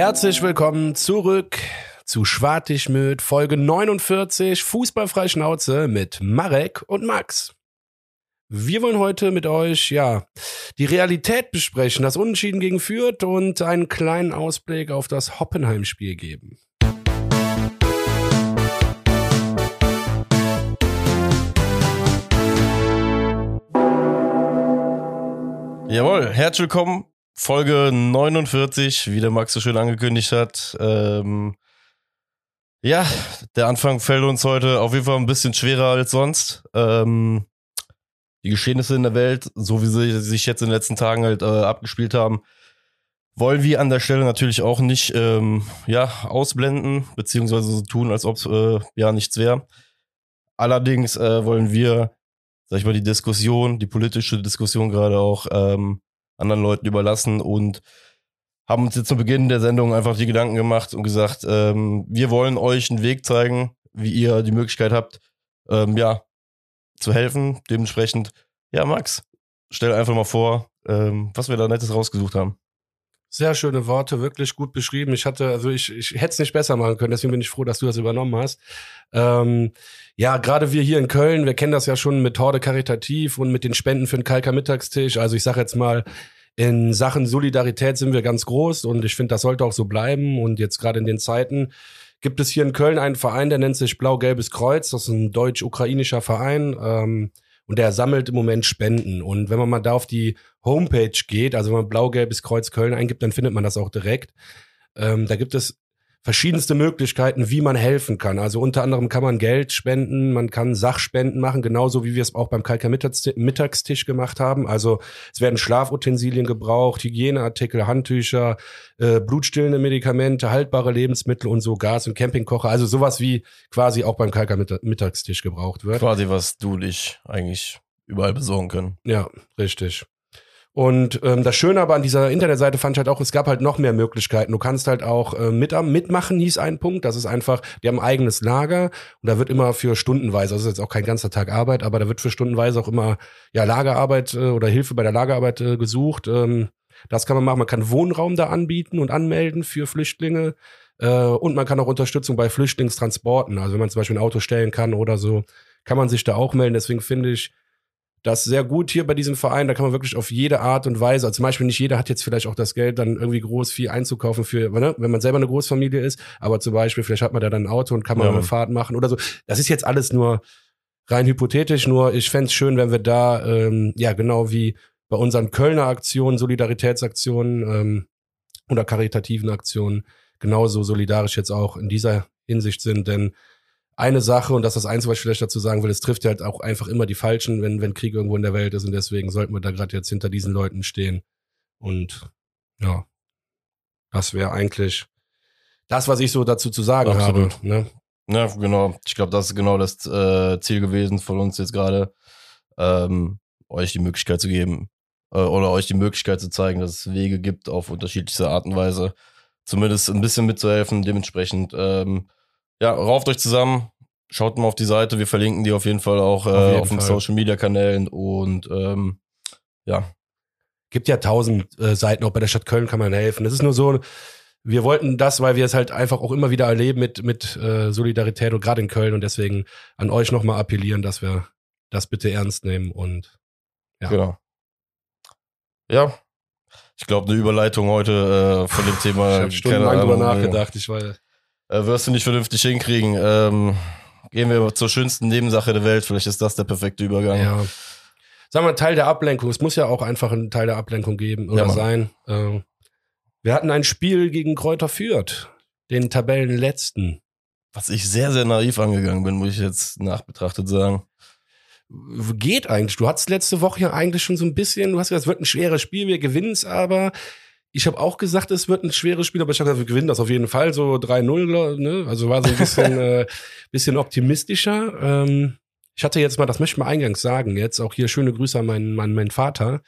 Herzlich willkommen zurück zu Schwartigmüt, Folge 49, Fußballfrei Schnauze mit Marek und Max. Wir wollen heute mit euch, ja, die Realität besprechen, das Unentschieden gegen Fürth und einen kleinen Ausblick auf das Hoppenheim-Spiel geben. Jawohl, herzlich willkommen. Folge 49, wie der Max so schön angekündigt hat. Ähm, ja, der Anfang fällt uns heute auf jeden Fall ein bisschen schwerer als sonst. Ähm, die Geschehnisse in der Welt, so wie sie sich jetzt in den letzten Tagen halt äh, abgespielt haben, wollen wir an der Stelle natürlich auch nicht ähm, ja, ausblenden, beziehungsweise so tun, als ob es äh, ja nichts wäre. Allerdings äh, wollen wir sag ich mal, die Diskussion, die politische Diskussion gerade auch ähm, anderen Leuten überlassen und haben uns jetzt zu Beginn der Sendung einfach die Gedanken gemacht und gesagt, ähm, wir wollen euch einen Weg zeigen, wie ihr die Möglichkeit habt, ähm, ja, zu helfen. Dementsprechend, ja, Max, stell einfach mal vor, ähm, was wir da Nettes rausgesucht haben. Sehr schöne Worte, wirklich gut beschrieben. Ich hatte, also ich, ich hätte es nicht besser machen können, deswegen bin ich froh, dass du das übernommen hast. Ähm, ja, gerade wir hier in Köln, wir kennen das ja schon mit Horde Karitativ und mit den Spenden für den Kalker Mittagstisch. Also ich sage jetzt mal, in Sachen Solidarität sind wir ganz groß und ich finde, das sollte auch so bleiben. Und jetzt gerade in den Zeiten gibt es hier in Köln einen Verein, der nennt sich Blau-Gelbes Kreuz. Das ist ein deutsch-ukrainischer Verein. Ähm, und der sammelt im Moment Spenden. Und wenn man mal da auf die Homepage geht, also wenn man blau-gelbes Kreuz Köln eingibt, dann findet man das auch direkt. Ähm, da gibt es verschiedenste Möglichkeiten, wie man helfen kann. Also unter anderem kann man Geld spenden, man kann Sachspenden machen, genauso wie wir es auch beim Kalker Mittagstisch gemacht haben. Also es werden Schlafutensilien gebraucht, Hygieneartikel, Handtücher, äh, blutstillende Medikamente, haltbare Lebensmittel und so Gas- und Campingkocher. Also sowas wie quasi auch beim Kalker Mittagstisch gebraucht wird. Quasi was du und ich eigentlich überall besorgen können. Ja, richtig. Und ähm, das Schöne aber an dieser Internetseite fand ich halt auch, es gab halt noch mehr Möglichkeiten. Du kannst halt auch äh, mit, mitmachen, hieß ein Punkt. Das ist einfach, die haben ein eigenes Lager und da wird immer für stundenweise, also ist jetzt auch kein ganzer Tag Arbeit, aber da wird für stundenweise auch immer ja Lagerarbeit äh, oder Hilfe bei der Lagerarbeit äh, gesucht. Ähm, das kann man machen. Man kann Wohnraum da anbieten und anmelden für Flüchtlinge. Äh, und man kann auch Unterstützung bei Flüchtlingstransporten. Also wenn man zum Beispiel ein Auto stellen kann oder so, kann man sich da auch melden. Deswegen finde ich, das sehr gut hier bei diesem Verein. Da kann man wirklich auf jede Art und Weise, also zum Beispiel nicht jeder hat jetzt vielleicht auch das Geld, dann irgendwie groß viel einzukaufen für, ne, wenn man selber eine Großfamilie ist, aber zum Beispiel, vielleicht hat man da dann ein Auto und kann man ja. eine Fahrt machen oder so. Das ist jetzt alles nur rein hypothetisch, nur ich fände schön, wenn wir da, ähm, ja, genau wie bei unseren Kölner Aktionen, Solidaritätsaktionen ähm, oder karitativen Aktionen genauso solidarisch jetzt auch in dieser Hinsicht sind, denn eine Sache, und das ist das Einzige, was ich vielleicht dazu sagen will, es trifft halt auch einfach immer die Falschen, wenn, wenn Krieg irgendwo in der Welt ist. Und deswegen sollten wir da gerade jetzt hinter diesen Leuten stehen. Und ja, das wäre eigentlich das, was ich so dazu zu sagen Absolut. habe. Ne? Ja, genau. Ich glaube, das ist genau das äh, Ziel gewesen von uns jetzt gerade, ähm, euch die Möglichkeit zu geben äh, oder euch die Möglichkeit zu zeigen, dass es Wege gibt auf unterschiedlichste Art und Weise, zumindest ein bisschen mitzuhelfen. Dementsprechend ähm, ja, rauft euch zusammen, schaut mal auf die Seite, wir verlinken die auf jeden Fall auch äh, auf, auf den Social Media Kanälen und ähm, ja. Gibt ja tausend äh, Seiten, auch bei der Stadt Köln kann man helfen. Das ist nur so, wir wollten das, weil wir es halt einfach auch immer wieder erleben mit, mit äh, Solidarität und gerade in Köln und deswegen an euch nochmal appellieren, dass wir das bitte ernst nehmen und ja. Genau. Ja. Ich glaube, eine Überleitung heute äh, von dem Thema. Ich habe stundenlang drüber nachgedacht. Ich war äh, wirst du nicht vernünftig hinkriegen. Ähm, gehen wir zur schönsten Nebensache der Welt. Vielleicht ist das der perfekte Übergang. Ja. Sagen wir, Teil der Ablenkung. Es muss ja auch einfach ein Teil der Ablenkung geben oder ja, sein. Ähm, wir hatten ein Spiel gegen Kräuter Fürth, den Tabellenletzten. Was ich sehr, sehr naiv angegangen bin, muss ich jetzt nachbetrachtet sagen. Geht eigentlich. Du hattest letzte Woche ja eigentlich schon so ein bisschen, du hast gesagt, es wird ein schweres Spiel, wir gewinnen es aber. Ich habe auch gesagt, es wird ein schweres Spiel, aber ich habe gesagt, wir gewinnen das auf jeden Fall so 3-0. Ne? Also war so ein bisschen, äh, bisschen optimistischer. Ähm, ich hatte jetzt mal, das möchte ich mal eingangs sagen, jetzt auch hier schöne Grüße an meinen, an meinen Vater,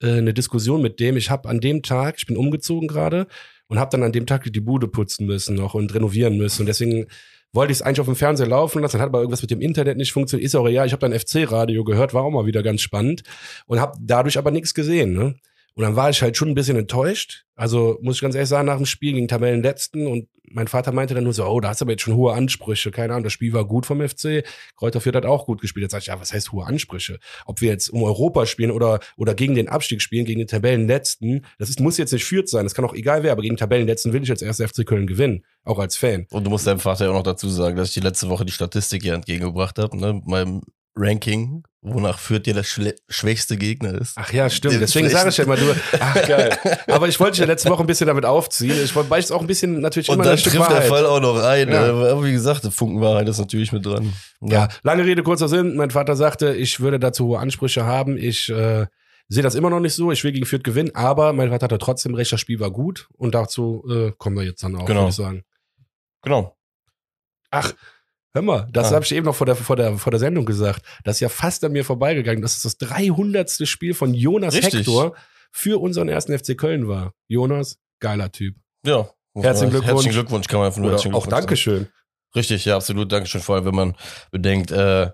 äh, eine Diskussion mit dem. Ich habe an dem Tag, ich bin umgezogen gerade und habe dann an dem Tag die Bude putzen müssen noch und renovieren müssen. Und deswegen wollte ich es eigentlich auf dem Fernseher laufen lassen, dann hat aber irgendwas mit dem Internet nicht funktioniert. Ist auch ja, ich habe dann FC-Radio gehört, war auch mal wieder ganz spannend und habe dadurch aber nichts gesehen. Ne? Und dann war ich halt schon ein bisschen enttäuscht. Also muss ich ganz ehrlich sagen, nach dem Spiel gegen Tabellenletzten und mein Vater meinte dann nur so, oh, da hast du aber jetzt schon hohe Ansprüche. Keine Ahnung, das Spiel war gut vom FC. Kräuter Fürth hat auch gut gespielt. Jetzt sag ich, ja, was heißt hohe Ansprüche? Ob wir jetzt um Europa spielen oder, oder gegen den Abstieg spielen, gegen den Tabellenletzten, das ist, muss jetzt nicht Fürth sein. Das kann auch egal wer, aber gegen Tabellenletzten will ich jetzt erst FC Köln gewinnen. Auch als Fan. Und du musst deinem Vater ja auch noch dazu sagen, dass ich die letzte Woche die Statistik hier entgegengebracht habe, ne, meinem Ranking, wonach Fürth dir der schwächste Gegner ist. Ach ja, stimmt. Deswegen sage ich ja immer nur, ach geil. Aber ich wollte dich ja letzte Woche ein bisschen damit aufziehen. Ich wollte, weil ich es auch ein bisschen natürlich Und immer dann ein Stück trifft der Wahrheit. Fall auch noch ein. Ja. ne? Aber wie gesagt, der Funkenwahrheit ist natürlich mit dran. Ja, lange Rede, kurzer Sinn. Mein Vater sagte, ich würde dazu hohe Ansprüche haben. Ich äh, sehe das immer noch nicht so. Ich will gegen Fürth gewinnen, aber mein Vater hatte trotzdem recht, das Spiel war gut. Und dazu äh, kommen wir jetzt dann auch, Genau. würde ich sagen. Genau. Ach, hör mal, das Ah. habe ich eben noch vor der, vor, der, vor der Sendung gesagt. Das ist ja fast an mir vorbeigegangen. Das ist das 300. Spiel von Jonas Richtig. Hector für unseren ersten FC Köln war. Jonas, geiler Typ. Ja. Herzlichen Glückwunsch. Herzlichen Glückwunsch, kann man einfach nur Oder auch Dankeschön. sagen. Richtig, ja, absolut. Dankeschön. Vor allem, wenn man bedenkt, äh,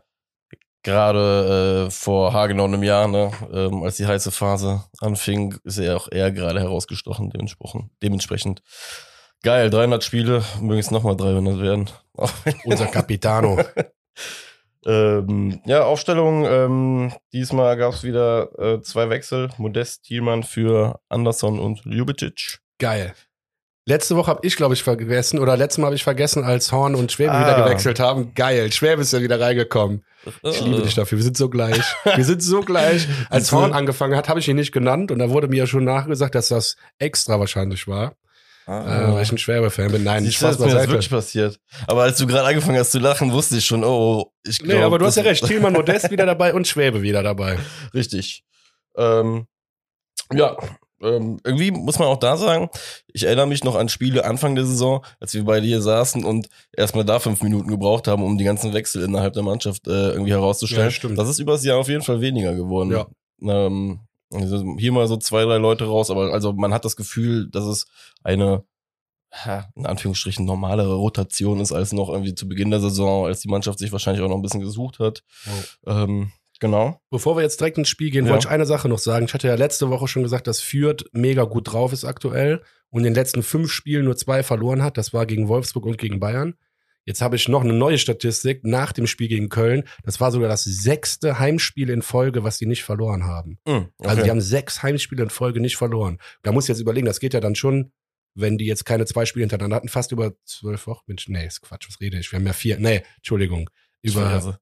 gerade äh, vor haargenau einem Jahr, ne, ähm, als die heiße Phase anfing, ist er auch eher gerade herausgestochen, dementsprechend. dementsprechend. Geil, 300 Spiele, mögen es nochmal 300 werden. Unser Capitano. Ähm, ja, Aufstellung. Ähm, diesmal gab es wieder äh, zwei Wechsel. Modest Thielmann für Anderson und Ljubicic. Geil. Letzte Woche habe ich, glaube ich, vergessen, oder letztes Mal habe ich vergessen, als Horn und Schwäbe Ah. wieder gewechselt haben. Geil. Schwäbe ist ja wieder reingekommen. Ich liebe dich dafür. Wir sind so gleich. Wir sind so gleich. Als? Horn angefangen hat, habe ich ihn nicht genannt und da wurde mir ja schon nachgesagt, dass das extra wahrscheinlich war, äh, weil ich ein Schwäbe-Fan bin. Nein, Spaß ist mir das wirklich passiert. Aber als du gerade angefangen hast zu lachen, wusste ich schon, oh, ich glaube. Nee, aber du hast ja recht. Thielmann Modest wieder dabei und Schwäbe wieder dabei. Richtig. Ähm, ja, ähm, irgendwie muss man auch da sagen, ich erinnere mich noch an Spiele Anfang der Saison, als wir beide hier saßen und erstmal da fünf Minuten gebraucht haben, um die ganzen Wechsel innerhalb der Mannschaft äh, irgendwie herauszustellen. Ja, stimmt. Das ist übers Jahr auf jeden Fall weniger geworden. Ja. Ähm, also hier mal so zwei, drei Leute raus, aber also man hat das Gefühl, dass es eine in Anführungsstrichen normalere Rotation ist als noch irgendwie zu Beginn der Saison, als die Mannschaft sich wahrscheinlich auch noch ein bisschen gesucht hat. Ähm, genau. Bevor wir jetzt direkt ins Spiel gehen, Ja. wollte ich eine Sache noch sagen. Ich hatte ja letzte Woche schon gesagt, dass Fürth mega gut drauf ist aktuell und in den letzten fünf Spielen nur zwei verloren hat. Das war gegen Wolfsburg und gegen Bayern. Jetzt habe ich noch eine neue Statistik nach dem Spiel gegen Köln. Das war sogar das sechste Heimspiel in Folge, was die nicht verloren haben. Hm, okay. Also die haben sechs Heimspiele in Folge nicht verloren. Da muss ich jetzt überlegen, das geht ja dann schon, wenn die jetzt keine zwei Spiele hintereinander hatten, fast über zwölf Wochen. Mensch, nee, ist Quatsch, was rede ich? Wir haben ja vier, nee, Entschuldigung. Über,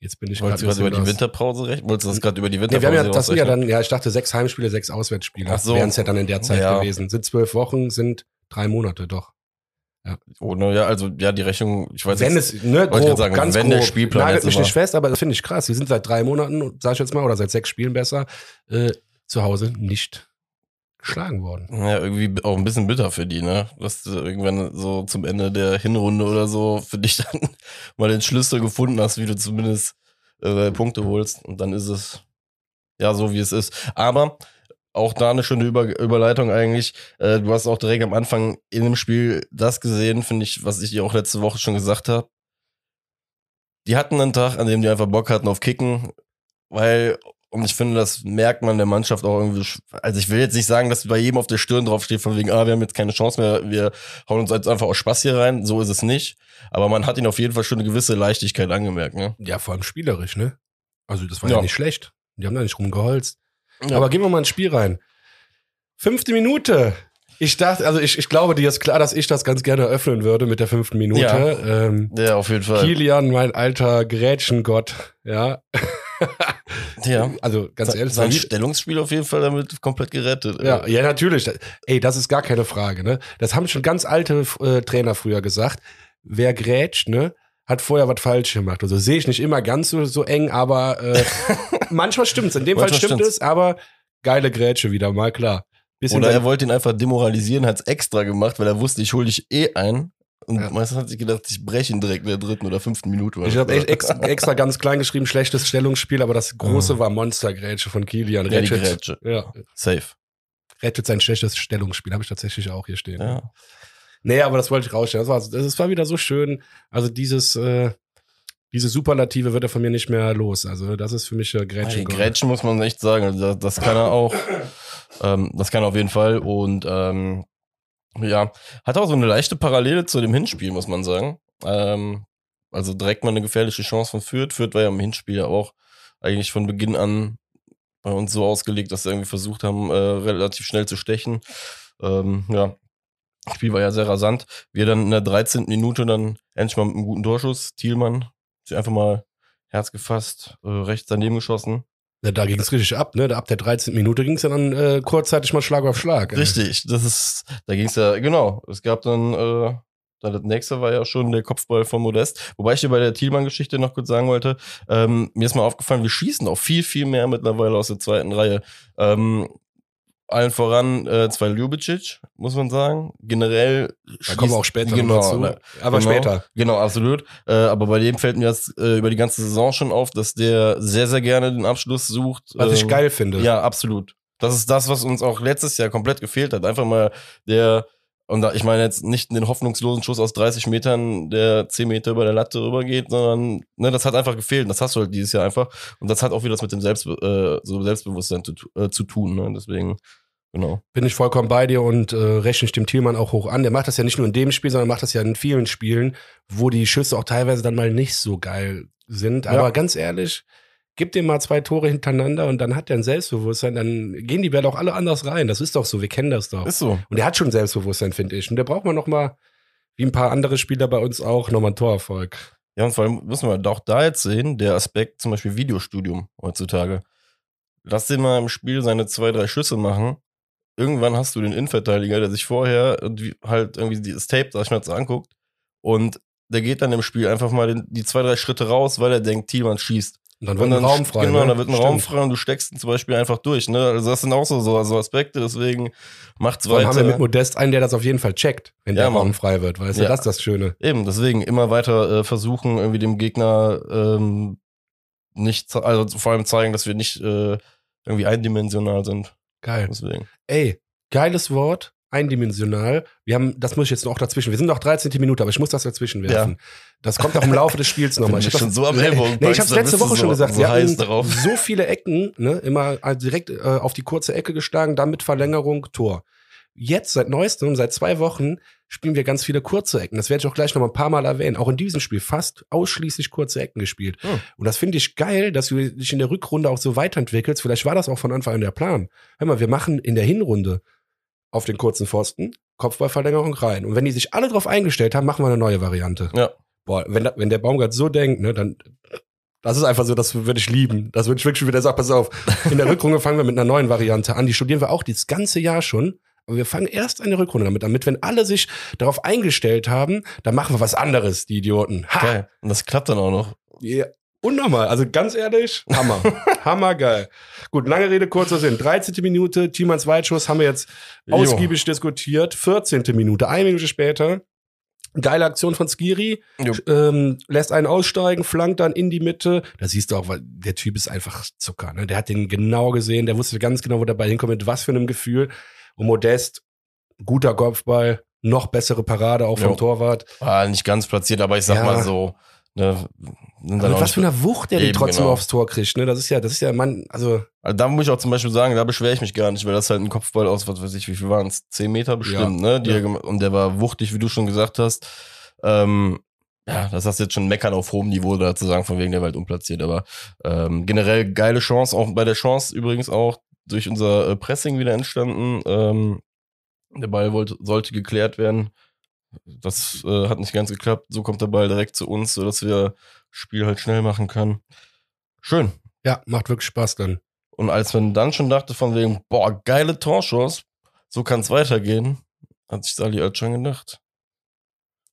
jetzt bin ich gerade gerade über die. Winterpause rechnen? Wolltest du das gerade über die Nee, Winterpause wir haben ja, das sind ja dann, ja, ich dachte sechs Heimspiele, sechs Auswärtsspiele. Ach so. Wären es ja dann in der Zeit Ja. gewesen. Sind zwölf Wochen, sind drei Monate doch. Oh, ne, ja, also ja, die Rechnung, ich weiß wenn jetzt, es, ne, grob, sagen, ganz wenn grob, der Spielplan nagelt mich nicht fest, aber das finde ich krass. Die sind seit drei Monaten, sag ich jetzt mal, oder seit sechs Spielen besser, äh, zu Hause nicht geschlagen worden. ja, irgendwie auch ein bisschen bitter für die, ne? Dass du irgendwann so zum Ende der Hinrunde oder so für dich dann mal den Schlüssel gefunden hast, wie du zumindest äh, Punkte holst. Und dann ist es ja so, wie es ist. Aber auch da eine schöne Über Überleitung eigentlich. Äh, du hast auch direkt am Anfang in dem Spiel das gesehen, finde ich, was ich dir auch letzte Woche schon gesagt habe. Die hatten einen Tag, an dem die einfach Bock hatten auf Kicken, weil, und ich finde, das merkt man der Mannschaft auch irgendwie. Also ich will jetzt nicht sagen, dass bei jedem auf der Stirn draufsteht, von wegen, ah, wir haben jetzt keine Chance mehr, wir hauen uns jetzt einfach aus Spaß hier rein. So ist es nicht. Aber man hat ihnen auf jeden Fall schon eine gewisse Leichtigkeit angemerkt, ne? Ja, vor allem spielerisch, ne? Also das war ja, Ja. nicht schlecht. Die haben da nicht rumgeholzt. Ja. Aber gehen wir mal ins Spiel rein. Fünfte Minute. Ich dachte, also ich, ich glaube, dir ist klar, dass ich das ganz gerne öffnen würde mit der fünften Minute. Ja. Ähm, Ja, auf jeden Fall. Kilian, mein alter Grätschengott, ja. Ja. Also ganz ehrlich, sein Stellungsspiel auf jeden Fall damit komplett gerettet. ja, ja, natürlich. Ey, das ist gar keine Frage, ne? Das haben schon ganz alte äh, Trainer früher gesagt. Wer grätscht, ne, hat vorher was falsch gemacht. Also sehe ich nicht immer ganz so, so eng, aber äh, manchmal stimmt's. In dem Fall stimmt stimmt's. es, aber geile Grätsche wieder, mal klar. Bisschen Oder er wollte ihn einfach demoralisieren, hat's extra gemacht, weil er wusste, ich hole dich eh ein. Und Ja. meistens hat sich gedacht, ich breche ihn direkt in der dritten oder fünften Minute. ich habe echt extra, extra ganz klein geschrieben, schlechtes Stellungsspiel, aber das große Ah. war Monstergrätsche von Kilian. Ja, Rettet, Grätsche. ja, Safe. rettet sein schlechtes Stellungsspiel, habe ich tatsächlich auch hier stehen. Ja. Nee, aber das wollte ich rausstellen. Das war, das war wieder so schön. Also dieses, äh, diese Superlative wird er von mir nicht mehr los. Also das ist für mich äh, Grätschen. Hey, Grätschen muss man echt sagen. Also das, das kann er auch. ähm, das kann er auf jeden Fall. Und ähm, ja, hat auch so eine leichte Parallele zu dem Hinspiel, muss man sagen. Ähm, also direkt mal eine gefährliche Chance von Fürth. Fürth war ja im Hinspiel ja auch eigentlich von Beginn an bei uns so ausgelegt, dass sie irgendwie versucht haben, äh, relativ schnell zu stechen. Ähm, ja, das Spiel war ja sehr rasant. Wir dann in der 13. Minute dann endlich mal mit einem guten Torschuss. Thielmann sich einfach mal Herz gefasst, äh, rechts daneben geschossen. Ja, da ging es richtig ab, ne? Ab der 13. Minute ging es ja dann äh, kurzzeitig mal Schlag auf Schlag. Ey. Richtig, das ist, da ging es ja, genau. Es gab dann, äh, dann das nächste war ja schon der Kopfball von Modest. Wobei ich dir bei der Thielmann-Geschichte noch kurz sagen wollte, ähm, mir ist mal aufgefallen, wir schießen auch viel, viel mehr mittlerweile aus der zweiten Reihe. Ähm, allen voran äh, zwei Ljubicic, muss man sagen. Generell. Da kommen wir auch später genau, dazu. ne, Aber genau, später. Genau, absolut. Äh, aber bei dem fällt mir jetzt äh, über die ganze Saison schon auf, dass der sehr, sehr gerne den Abschluss sucht. Was ich Ähm, geil finde. Ja, absolut. Das ist das, was uns auch letztes Jahr komplett gefehlt hat. Einfach mal der, und da, ich meine jetzt nicht den hoffnungslosen Schuss aus 30 Metern, der 10 Meter über der Latte rübergeht, sondern ne, das hat einfach gefehlt. Das hast du halt dieses Jahr einfach. Und das hat auch wieder was mit dem Selbst, äh, so Selbstbewusstsein zu, äh, zu tun. Ne? Deswegen, genau. Bin ich vollkommen bei dir und äh, rechne ich dem Thielmann auch hoch an. Der macht das ja nicht nur in dem Spiel, sondern macht das ja in vielen Spielen, wo die Schüsse auch teilweise dann mal nicht so geil sind. Aber Ja. ganz ehrlich, gib dem mal zwei Tore hintereinander und dann hat er ein Selbstbewusstsein, dann gehen die Bälle auch alle anders rein. Das ist doch so, wir kennen das doch. Ist so. Und der hat schon Selbstbewusstsein, finde ich. Und der braucht man noch mal, wie ein paar andere Spieler bei uns auch, nochmal einen Torerfolg. Ja, und vor allem müssen wir auch da jetzt sehen, der Aspekt zum Beispiel Videostudium heutzutage. Lass den mal im Spiel seine zwei, drei Schüsse machen. Irgendwann hast du den Innenverteidiger, der sich vorher halt irgendwie das Tape, sag ich mal, so anguckt und der geht dann im Spiel einfach mal den, die zwei, drei Schritte raus, weil er denkt, Thielmann schießt. Und dann wird und ein Raum frei. Genau, ne? dann wird ein Stimmt. Raum frei und du steckst ihn zum Beispiel einfach durch. Ne? Also das sind auch so, so, so Aspekte, deswegen macht's Vor allem haben wir mit weiter. Modest einen, der das auf jeden Fall checkt, wenn Ja, der Raum frei wird. Weißt du, Ja. das ist das Schöne. Eben, deswegen immer weiter äh, versuchen, irgendwie dem Gegner ähm, nicht, also vor allem zeigen, dass wir nicht äh, irgendwie eindimensional sind. Geil. Deswegen. Ey, geiles Wort, eindimensional. Wir haben, das muss ich jetzt noch dazwischen. Wir sind noch 13. Minute, aber ich muss das dazwischen werfen. Das kommt auch im Laufe des Spiels nochmal. Ich hab schon das- so am Ellbogen Nee, ich habe letzte Woche schon so- gesagt. so wir heiß hatten darauf. so viele Ecken, ne, immer äh, direkt äh, auf die kurze Ecke geschlagen, dann mit Verlängerung Tor. Jetzt, seit neuestem, seit zwei Wochen, spielen wir ganz viele kurze Ecken. Das werde ich auch gleich noch mal ein paar Mal erwähnen. Auch in diesem Spiel fast ausschließlich kurze Ecken gespielt. Hm. Und das finde ich geil, dass du dich in der Rückrunde auch so weiterentwickelst. Vielleicht war das auch von Anfang an der Plan. Hör mal, wir machen in der Hinrunde auf den kurzen Pfosten Kopfballverlängerung rein. Und wenn die sich alle drauf eingestellt haben, machen wir eine neue Variante. Ja. Boah, wenn, da, wenn der Baumgart so denkt, ne, dann das ist einfach so, das würde ich lieben. Das würde ich wirklich wieder sagen, pass auf. In der Rückrunde fangen wir mit einer neuen Variante an. Die studieren wir auch das ganze Jahr schon. Aber wir fangen erst eine Rückrunde damit an. Damit, wenn alle sich darauf eingestellt haben, dann machen wir was anderes, die Idioten. Ha! Geil. Und das klappt dann auch noch. Ja, unnormal. Also ganz ehrlich, Hammer. Hammergeil. Gut, lange Rede, kurzer Sinn. 13. Minute, Thiemanns Weitschuss haben wir jetzt Jo. ausgiebig diskutiert. 14. Minute, eine Minute später. Geile Aktion von Skiri. Jo. Ähm, lässt einen aussteigen, flankt dann in die Mitte. Da siehst du auch, weil der Typ ist einfach Zucker. Ne? Der hat den genau gesehen, der wusste ganz genau, wo der Ball hinkommt, mit was für einem Gefühl. Und Modest, guter Kopfball, noch bessere Parade auch vom Jo. Torwart. War nicht ganz platziert, aber ich sag Ja. mal so. Ne, mit auch was für einer Wucht der die Eben, trotzdem genau. aufs Tor kriegt, ne? Das ist ja, das ist ja, man, also also da muss ich auch zum Beispiel sagen, da beschwere ich mich gar nicht, weil das halt ein Kopfball aus, was weiß ich, wie viel waren es? Zehn Meter bestimmt, ne? Ja. er gem- und der war wuchtig, wie du schon gesagt hast. Ähm, ja, das hast du jetzt schon meckern auf hohem Niveau da zu sagen, von wegen der Welt unplatziert, aber ähm, generell geile Chance, auch bei der Chance übrigens auch durch unser äh, Pressing wieder entstanden. Ähm, der Ball wollte, sollte geklärt werden. Das äh, hat nicht ganz geklappt. So kommt der Ball direkt zu uns, sodass wir Spiel halt schnell machen können. Schön. ja, macht wirklich Spaß dann. Und als man dann schon dachte von wegen, boah, geile Torchance, so kann's weitergehen, hat sich Sali halt schon gedacht.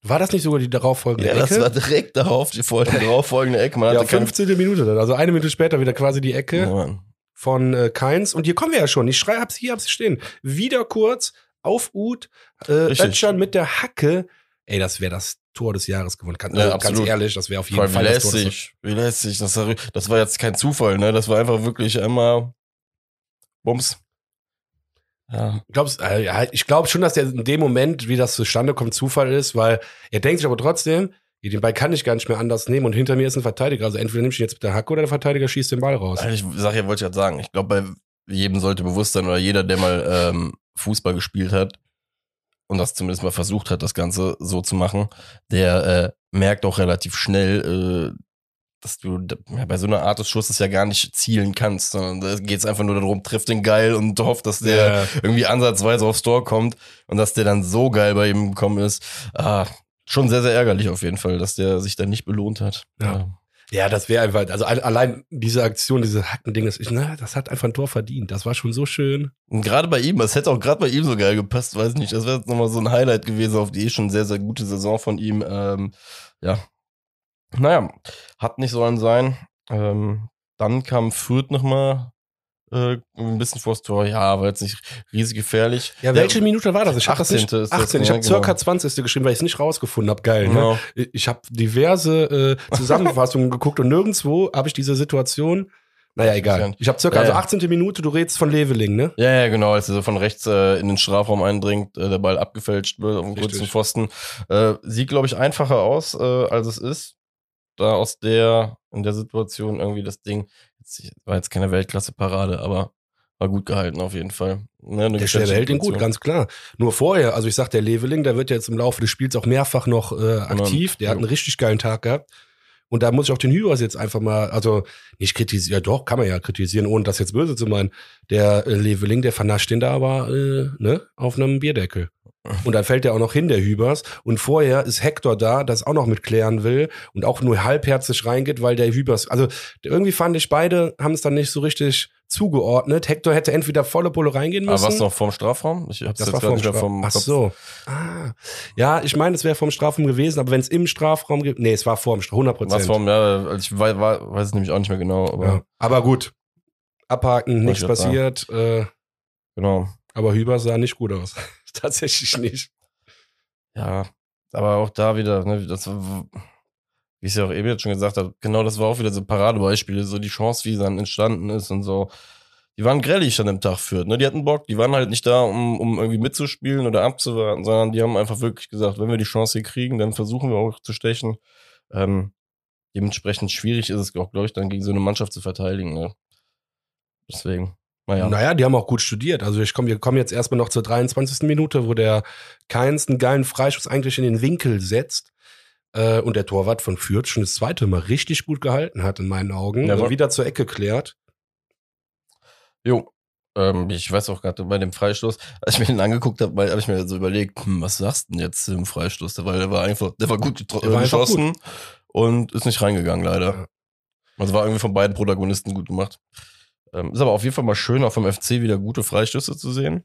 War das nicht sogar die darauffolgende Ja, das Ecke? war direkt darauf, die darauffolgende Ecke. Man ja, hatte kein- 15. Minute dann. Also eine Minute später wieder quasi die Ecke Ja, von äh, Keins. Und hier kommen wir ja schon. Ich schrei, hab's hier, hab's stehen. Wieder kurz auf Ud, äh. Özcan mit der Hacke. Ey, das wäre das Tor des Jahres gewonnen. Ganz, Ja, ganz ehrlich, das wäre auf jeden allem, wie Fall das Tor des lässig, wie lässig. Das war, das war jetzt kein Zufall, ne? Das war einfach wirklich einmal Bums. Ja, Glaubst, äh, ich glaube schon, dass der in dem Moment, wie das zustande kommt, Zufall ist, weil er denkt sich aber trotzdem, Den Ball kann ich gar nicht mehr anders nehmen und hinter mir ist ein Verteidiger. Also entweder nehme ich ihn jetzt mit der Hacke oder der Verteidiger schießt den Ball raus. Also ich sag ja, wollte ich gerade sagen, ich glaube, bei jedem sollte bewusst sein oder jeder, der mal ähm, Fußball gespielt hat und das zumindest mal versucht hat, das Ganze so zu machen, der äh, merkt auch relativ schnell, äh, dass du bei so einer Art des Schusses ja gar nicht zielen kannst, sondern da geht es einfach nur darum, trifft den geil und hofft, dass der Ja. irgendwie ansatzweise aufs Tor kommt und dass der dann so geil bei ihm gekommen ist. Ah, schon sehr, sehr ärgerlich auf jeden Fall, dass der sich dann nicht belohnt hat. Ja. Ja, das wäre einfach, also al- allein diese Aktion, diese Hackending, das, na, das hat einfach ein Tor verdient. Das war schon so schön. Und gerade bei ihm, das hätte auch gerade bei ihm so geil gepasst, weiß nicht. Das wäre jetzt nochmal so ein Highlight gewesen auf die eh schon sehr, sehr gute Saison von ihm. Ähm, ja. Naja, hat nicht sollen sein. Ähm, dann kam Fürth nochmal äh, ein bisschen vors Tor. Ja, war jetzt nicht riesig gefährlich. Ja, welche Minute war das? Ich habe das 18. nicht, ist das, 18. Ich habe genau. circa 20. geschrieben, weil ich es nicht rausgefunden habe. Geil, Genau. ne? Ich habe diverse äh, Zusammenfassungen geguckt und nirgendwo habe ich diese Situation. Naja, egal. Ich habe circa, Ja, also ja. 18. Minute, du redest von Leveling, ne? Ja, ja, genau, als er so von rechts äh, in den Strafraum eindringt, äh, der Ball abgefälscht wird auf dem kurzen Pfosten. Äh, sieht, glaube ich, einfacher aus, äh, als es ist. Da aus der, in der Situation irgendwie das Ding, war jetzt keine Weltklasse-Parade, aber war gut gehalten auf jeden Fall. Ne, Der gefährliche hält ihn gut, ganz klar. Nur vorher, also ich sag, der Leveling, der wird ja jetzt im Laufe des Spiels auch mehrfach noch äh, aktiv. Der hat einen richtig geilen Tag gehabt. Und da muss ich auch den Hübers jetzt einfach mal, also nicht kritisieren, ja doch, kann man ja kritisieren, ohne das jetzt böse zu meinen. Der äh, Leveling, der vernascht den da aber äh, ne, auf einem Bierdeckel. Und dann fällt der auch noch hin, der Hübers. Und vorher ist Hector da, das auch noch mit klären will und auch nur halbherzig reingeht, weil der Hübers, also irgendwie fand ich, beide haben es dann nicht so richtig zugeordnet. Hector hätte entweder volle Pulle reingehen müssen. Aber was noch vorm Strafraum? Ich hab's Das jetzt war vorm nicht mehr Strafraum. vom Ach Kopf. so. Ah. Ja, ich meine, es wäre vom Strafraum gewesen, aber wenn es im Strafraum gibt, nee, es war vorm Strafraum, 100 Was Prozent. vorm, ja, ich weiß, weiß es nämlich auch nicht mehr genau, aber Ja. Aber gut. Abhaken, nichts passiert. Äh, genau. aber Hüber sah nicht gut aus. Tatsächlich nicht. Ja, aber auch da wieder, ne, das, war- wie ich es ja auch eben jetzt schon gesagt habe, genau das war auch wieder so Paradebeispiele, so die Chance, wie sie dann entstanden ist und so. Die waren grellig an dem Tag führt, ne? Die hatten Bock, die waren halt nicht da, um, um irgendwie mitzuspielen oder abzuwarten, sondern die haben einfach wirklich gesagt, wenn wir die Chance hier kriegen, dann versuchen wir auch zu stechen. Ähm, dementsprechend schwierig ist es auch, glaube ich, dann gegen so eine Mannschaft zu verteidigen, ne? Deswegen, naja. Naja, die haben auch gut studiert. Also ich komm, wir kommen jetzt erstmal noch zur 23. Minute, wo der Keins einen geilen Freischuss eigentlich in den Winkel setzt. Äh, und der Torwart von Fürth schon das zweite Mal richtig gut gehalten hat, in meinen Augen. Jawohl. Also wieder zur Ecke klärt. Jo. Ähm, ich weiß auch gerade bei dem Freistoß, als ich mir den angeguckt habe, habe ich mir so überlegt, hm, was sagst du denn jetzt im Freistoß? Der, weil der war einfach, der war gut Der war geschossen und ist nicht reingegangen, leider. Ja. Also war irgendwie von beiden Protagonisten gut gemacht. Ähm, ist aber auf jeden Fall mal schön, auch vom FC wieder gute Freistöße zu sehen.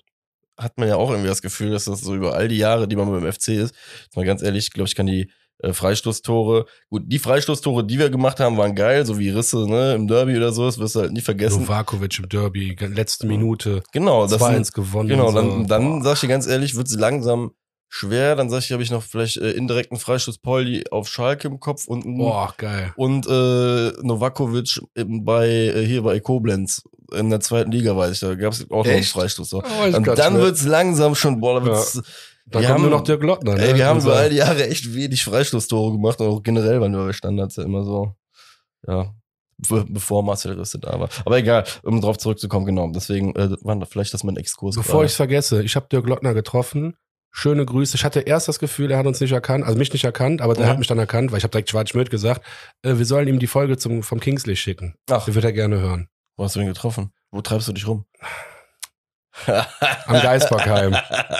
Hat man ja auch irgendwie das Gefühl, dass das so über all die Jahre, die man beim FC ist, mal ganz ehrlich, glaube ich, kann die äh, Freistoßtore, gut, die Freistoßtore, die wir gemacht haben, waren geil, so wie Risse, ne, im Derby oder so, das wirst du halt nie vergessen. Novakovic im Derby, letzte Minute. Genau, das sind, 2-1 gewonnen. Genau, dann, so. dann Boah. sag ich dir ganz ehrlich, wird sie langsam schwer. Dann sag ich, habe ich noch vielleicht äh, indirekten Freistoß Pauli auf Schalke im Kopf und, Boah, geil. und äh, Novakovic bei äh, hier bei Koblenz in der zweiten Liga, weiß ich, da gab es auch noch einen Echt? Freistoß. So. Oh, Und dann nicht. wird's langsam schon, boah, da wird's, Da wir kommt nur haben- noch Dirk Lottner. Ne? ey, wir haben Also, über all die Jahre echt wenig Freistoßtore gemacht und auch generell waren wir bei Standards ja immer so, ja, be bevor Marcel Risse da war. Aber egal, um drauf zurückzukommen, genau. Deswegen äh, war da vielleicht das mein Exkurs. Bevor ich es vergesse, ich habe Dirk Lottner getroffen. Schöne Grüße. Ich hatte erst das Gefühl, er hat uns nicht erkannt, also mich nicht erkannt, aber der Ja. hat mich dann erkannt, weil ich habe direkt Schwarz-Schmidt gesagt, äh, wir sollen ihm die Folge zum, vom Kingsley schicken. Ach, Die wird er gerne hören. Wo hast du ihn getroffen? Wo treibst du dich rum? Am Geisbergheim.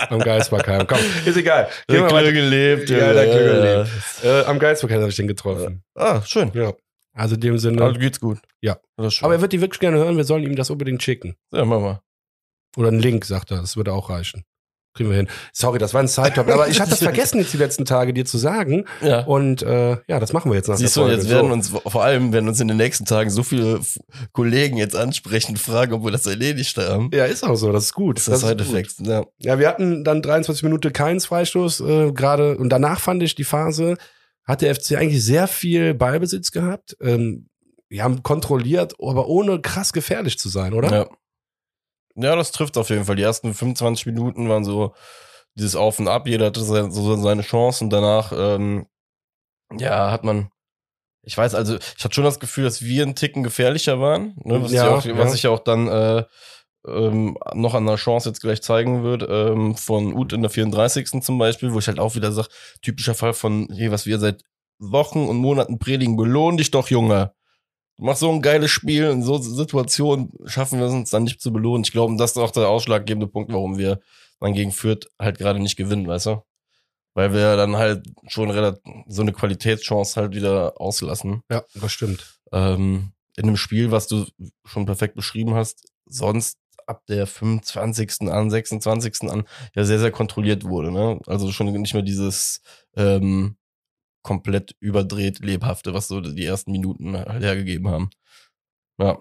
Am Geisbergheim. Komm, ist egal. Der. Glück gelebt. Ja, der Glück gelebt. Äh, am Geisbergheim habe ich den getroffen. Ah, schön. Ja. Also in dem Sinne. Also geht's gut. Ja. Das ist schön. aber er wird die wirklich gerne hören, wir sollen ihm das unbedingt schicken. ja, mach mal. Oder einen Link, sagt er. Das würde auch reichen. Kriegen wir hin. Sorry, das war ein Side-Talk. Aber ich hatte das vergessen jetzt die letzten Tage dir zu sagen. Ja. Und äh, ja, das machen wir jetzt nach Siehst der du, Folge. jetzt werden so. uns, vor allem werden uns in den nächsten Tagen so viele Kollegen jetzt ansprechen, fragen, ob wir das erledigt haben. Ja, ist auch so. Das ist gut. Das ist das gut. Side-Effekt. Ja. Ja, wir hatten dann 23 Minuten keins Freistoß äh, gerade. Und danach fand ich die Phase, hat der FC eigentlich sehr viel Ballbesitz gehabt. Ähm, wir haben kontrolliert, aber ohne krass gefährlich zu sein, oder? Ja. Ja, das trifft auf jeden Fall. Die ersten 25 Minuten waren so dieses Auf und Ab. Jeder hatte se- so seine Chance und danach ähm, Ja, hat man. Ich weiß, also ich hatte schon das Gefühl, dass wir einen Ticken gefährlicher waren, ne, was, Ja, ja, auch, ja. was sich ja auch dann äh, ähm, noch an der Chance jetzt gleich zeigen wird, ähm, von Ut in der 34. zum Beispiel, wo ich halt auch wieder sag, typischer Fall von, hey, was wir seit Wochen und Monaten predigen, belohn dich doch, Junge. Machst so ein geiles Spiel, in so Situationen schaffen wir es uns dann nicht zu belohnen. Ich glaube, das ist auch der ausschlaggebende Punkt, warum wir dann gegen Fürth halt gerade nicht gewinnen, weißt du? Weil wir dann halt schon so eine Qualitätschance halt wieder auslassen. Ja, das stimmt. Ähm, in einem Spiel, was du schon perfekt beschrieben hast, sonst ab der 25. an, 26. an, ja sehr, sehr kontrolliert wurde. Ne? Also schon nicht mehr dieses ähm, komplett überdreht lebhafte, was so die ersten Minuten halt hergegeben haben. Ja,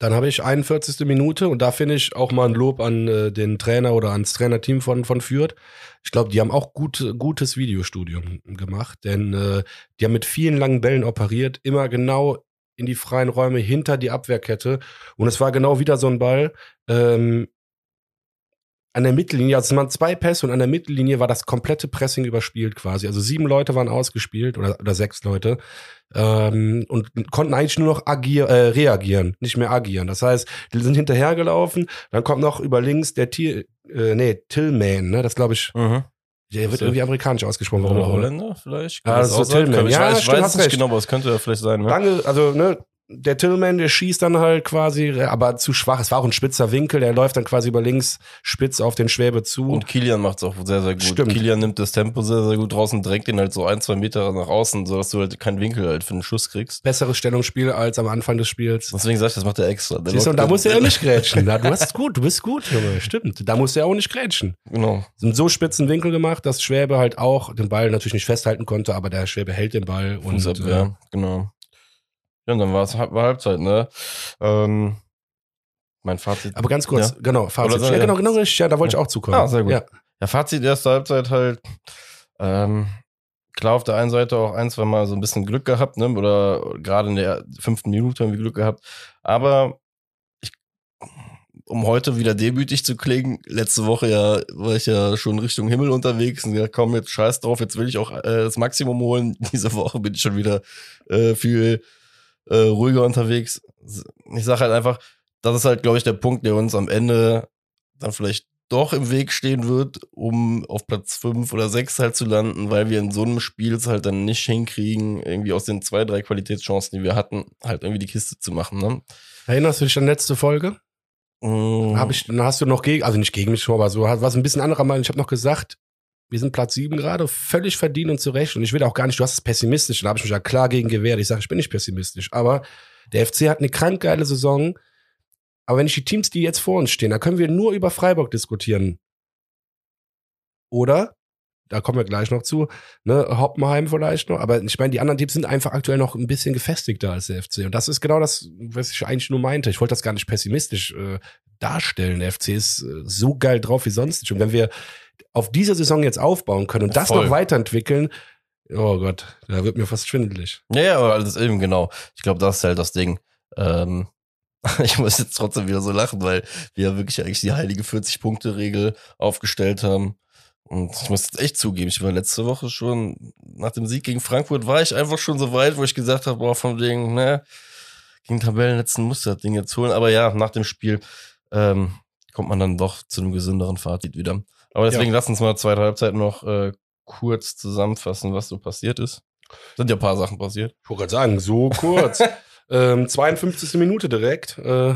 Dann habe ich 41. Minute und da finde ich auch mal ein Lob an äh, den Trainer oder ans Trainerteam von, von Fürth. Ich glaube, die haben auch gut, gutes Videostudium gemacht, denn äh, die haben mit vielen langen Bällen operiert, immer genau in die freien Räume hinter die Abwehrkette. Und es war genau wieder so ein Ball. Ähm, an der Mittellinie, also es waren zwei Pässe und an der Mittellinie war das komplette Pressing überspielt quasi. Also sieben Leute waren ausgespielt oder, oder sechs Leute ähm, und konnten eigentlich nur noch agier, äh, reagieren, nicht mehr agieren. Das heißt, die sind hinterhergelaufen, dann kommt noch über links der Tier, äh, nee, Tillman, ne? Das glaube ich, mhm. der wird So. irgendwie amerikanisch ausgesprochen. Oder. Holländer vielleicht? Ja, Kann das auch so? Tillman. Ich Ja, weiß, ich weiß hast es nicht recht. genau, aber es könnte ja vielleicht sein. Ne? Lange, also ne, der Tillman, der schießt dann halt quasi, aber zu schwach. Es war auch ein spitzer Winkel, der läuft dann quasi über links spitz auf den Schwäbe zu. Und Kilian macht's auch sehr, sehr gut. Stimmt. Kilian nimmt das Tempo sehr, sehr gut und drängt ihn halt so ein, zwei Meter nach außen, sodass du halt keinen Winkel halt für den Schuss kriegst. Besseres Stellungsspiel als am Anfang des Spiels. Deswegen sag ich, das macht er extra. Der Siehst du, und da den- muss er auch nicht grätschen. Du hast gut, du bist gut, Junge. Stimmt. Da muss er auch nicht grätschen. Genau. Sind so spitzen Winkel gemacht, dass Schwäbe halt auch den Ball natürlich nicht festhalten konnte, aber der Schwäbe hält den Ball und Fußabwehr, äh, genau. Ja, und dann war Halbzeit, ne? Ähm, mein Fazit. aber ganz kurz, Ja. genau, Fazit. Oder ja, genau, genau, richtig, ja, da wollte ich auch zukommen. Ah, sehr gut. Ja. Ja, Fazit erste Halbzeit halt. Ähm, klar, auf der einen Seite auch ein, zwei Mal so ein bisschen Glück gehabt, ne? Oder gerade in der fünften Minute haben wir Glück gehabt. Aber ich, um heute wieder demütig zu klingen, letzte Woche ja war ich ja schon Richtung Himmel unterwegs und gesagt, komm, jetzt scheiß drauf, jetzt will ich auch äh, das Maximum holen. Diese Woche bin ich schon wieder äh, viel äh, ruhiger unterwegs. Ich sage halt einfach, das ist halt, glaube ich, der Punkt, der uns am Ende dann vielleicht doch im Weg stehen wird, um auf Platz 5 oder 6 halt zu landen, weil wir in so einem Spiel es halt dann nicht hinkriegen, irgendwie aus den zwei, drei Qualitätschancen, die wir hatten, halt irgendwie die Kiste zu machen. Ne? Erinnerst du dich an letzte Folge? Mm, Hab ich, dann hast du noch gegen, also nicht gegen mich aber so, was ein bisschen anderer Meinung. Ich habe noch gesagt, wir sind Platz sieben gerade, völlig verdient und zurecht. Und ich will auch gar nicht, du hast es pessimistisch, da habe ich mich ja klar gegen gewehrt. Ich sage, ich bin nicht pessimistisch. Aber der FC hat eine krank geile Saison. Aber wenn ich die Teams, die jetzt vor uns stehen, da können wir nur über Freiburg diskutieren. Oder, da kommen wir gleich noch zu, ne, Hoppenheim vielleicht noch, aber ich meine, die anderen Teams sind einfach aktuell noch ein bisschen gefestigter als der FC. Und das ist genau das, was ich eigentlich nur meinte. Ich wollte das gar nicht pessimistisch äh, darstellen. Der FC ist äh, so geil drauf wie sonst. Und wenn wir auf diese Saison jetzt aufbauen können und das Voll. noch weiterentwickeln, oh Gott, da wird mir fast schwindelig. Ja, ja, aber das eben genau. Ich glaube, das ist halt das Ding. Ähm, ich muss jetzt trotzdem wieder so lachen, weil wir ja wirklich eigentlich die heilige 40-Punkte-Regel aufgestellt haben. Und ich muss jetzt echt zugeben, ich war letzte Woche schon, nach dem Sieg gegen Frankfurt, war ich einfach schon so weit, wo ich gesagt habe, boah, von wegen, ne, gegen Tabellenletzten muss das Ding jetzt holen. Aber ja, nach dem Spiel ähm, kommt man dann doch zu einem gesünderen Fazit wieder. Aber deswegen lass uns mal zweite Halbzeit noch äh, kurz zusammenfassen, was so passiert ist. Sind ja ein paar Sachen passiert. Ich wollte gerade sagen, so kurz. ähm, 52. Minute direkt. Äh,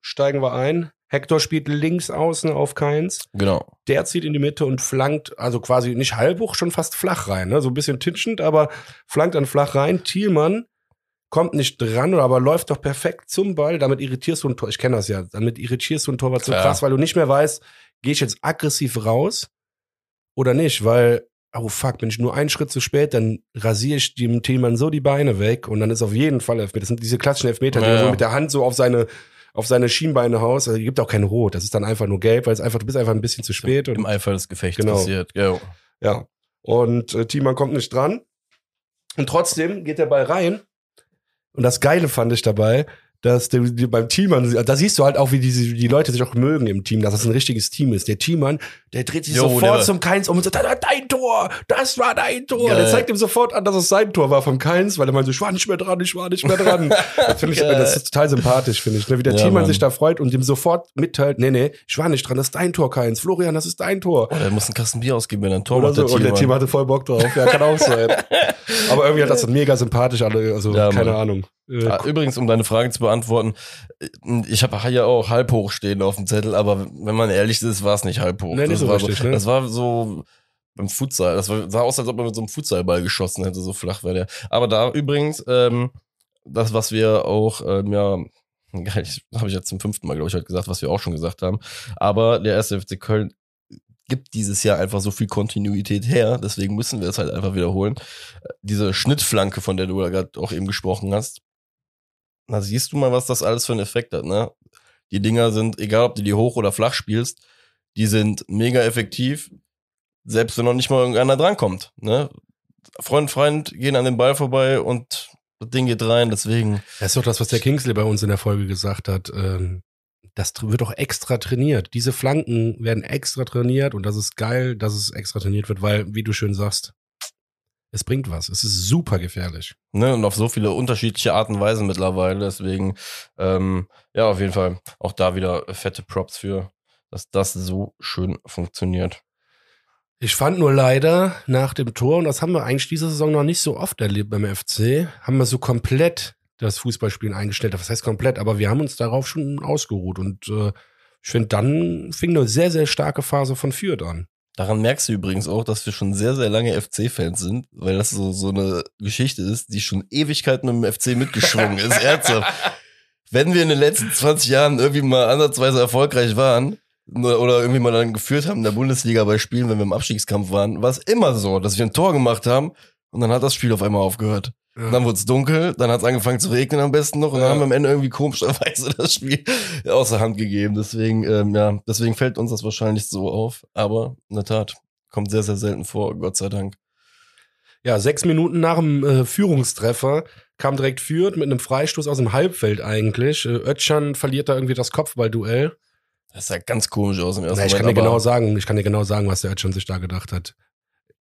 steigen wir ein. Hector spielt links außen auf Keins. Genau. Der zieht in die Mitte und flankt, also quasi nicht halb hoch, schon fast flach rein. Ne? So ein bisschen titschend, aber flankt dann flach rein. Thielmann kommt nicht dran, aber läuft doch perfekt zum Ball. Damit irritierst du ein Tor. Ich kenne das ja. Damit irritierst du ein Torwart so krass, weil du nicht mehr weißt, gehe ich jetzt aggressiv raus oder nicht, weil oh fuck, bin ich nur einen Schritt zu spät, dann rasiere ich dem Thielmann so die Beine weg und dann ist auf jeden Fall Elfmeter. Das sind diese klassischen Elfmeter, die Ja, du so ja. mit der Hand so auf seine auf seine Schienbeine haust. Also, gibt auch kein Rot. Das ist dann einfach nur gelb, weil es einfach, du bist einfach ein bisschen zu spät. Und Im Eifer des Gefechts Genau. passiert. Ja. ja. Und äh, Thiemann kommt nicht dran. Und trotzdem geht der Ball rein. Und das Geile fand ich dabei, dass die, die beim Teammann, da siehst du halt auch, wie die, die Leute sich auch mögen im Team, dass das ein richtiges Team ist. Der Teammann, der dreht sich Jo, sofort der- zum Keins um und sagt, "Das war dein Tor, das war dein Tor. Geil. Der zeigt ihm sofort an, dass es sein Tor war vom Keins, weil er meint so, ich war nicht mehr dran, ich war nicht mehr dran. das finde ich, Geil. das ist total sympathisch, finde ich. Ne? Wie der Ja, Teammann Mann. sich da freut und ihm sofort mitteilt, nee, nee, ich war nicht dran, das ist dein Tor, Keins. Florian, das ist dein Tor. Oh, der muss einen Kasten Bier ausgeben, wenn er ein Tor Oder so. der Und der. Team hatte voll Bock drauf. Ja, kann auch sein. Aber irgendwie hat das mega sympathisch alle, also Ja, keine Mann. Ahnung. Äh, Ah, Übrigens, um deine Frage zu beantworten, ich habe ja auch halb hoch stehen auf dem Zettel, aber wenn man ehrlich ist, war es nicht halb hoch. Nee, nicht das, so war richtig, so, ne? das war so beim Futsal. Das war, sah aus, als ob man mit so einem Futsalball geschossen hätte, so flach war der. Aber da übrigens, ähm, das, was wir auch, ähm, ja, habe ich jetzt zum fünften Mal, glaube ich, heute gesagt, was wir auch schon gesagt haben. Aber der erste FC Köln gibt dieses Jahr einfach so viel Kontinuität her, deswegen müssen wir es halt einfach wiederholen. Diese Schnittflanke, von der du da gerade auch eben gesprochen hast, da siehst du mal, was das alles für einen Effekt hat, ne? Die Dinger sind, egal ob du die hoch oder flach spielst, die sind mega effektiv, selbst wenn noch nicht mal irgendeiner drankommt, ne? Freund, Freund gehen an den Ball vorbei und das Ding geht rein, deswegen. Das ist doch das, was der Kingsley bei uns in der Folge gesagt hat. Ähm, das wird auch extra trainiert. Diese Flanken werden extra trainiert und das ist geil, dass es extra trainiert wird, weil, wie du schön sagst, es bringt was. Es ist super gefährlich. Ne, und auf so viele unterschiedliche Arten und Weisen mittlerweile. Deswegen, ähm, ja, auf jeden Fall auch da wieder fette Props für, dass das so schön funktioniert. Ich fand nur leider nach dem Tor, und das haben wir eigentlich diese Saison noch nicht so oft erlebt beim FC, haben wir so komplett das Fußballspielen eingestellt. Was heißt komplett? Aber wir haben uns darauf schon ausgeruht. Und äh, ich finde, dann fing eine sehr, sehr starke Phase von Fürth an. Daran merkst du übrigens auch, dass wir schon sehr, sehr lange FC-Fans sind, weil das so, so eine Geschichte ist, die schon Ewigkeiten dem FC mitgeschwungen ist. Ernsthaft. Wenn wir in den letzten 20 Jahren irgendwie mal ansatzweise erfolgreich waren, nur- oder irgendwie mal dann geführt haben in der Bundesliga bei Spielen, wenn wir im Abstiegskampf waren, war es immer so, dass wir ein Tor gemacht haben und dann hat das Spiel auf einmal aufgehört. Ja. Dann wurde es dunkel, dann hat es angefangen zu regnen am besten noch und dann Ja. haben wir am Ende irgendwie komischerweise das Spiel außer Hand gegeben. Deswegen, ähm, ja, deswegen fällt uns das wahrscheinlich so auf. Aber in der Tat, kommt sehr, sehr selten vor, Gott sei Dank. Ja, sechs Minuten nach dem äh, Führungstreffer kam direkt Fürth mit einem Freistoß aus dem Halbfeld eigentlich. Äh, Özcan verliert da irgendwie das Kopfballduell. Das sah ganz komisch aus im ersten Na, ich kann dir Moment. genau sagen, ich kann dir genau sagen, was der Özcan sich da gedacht hat.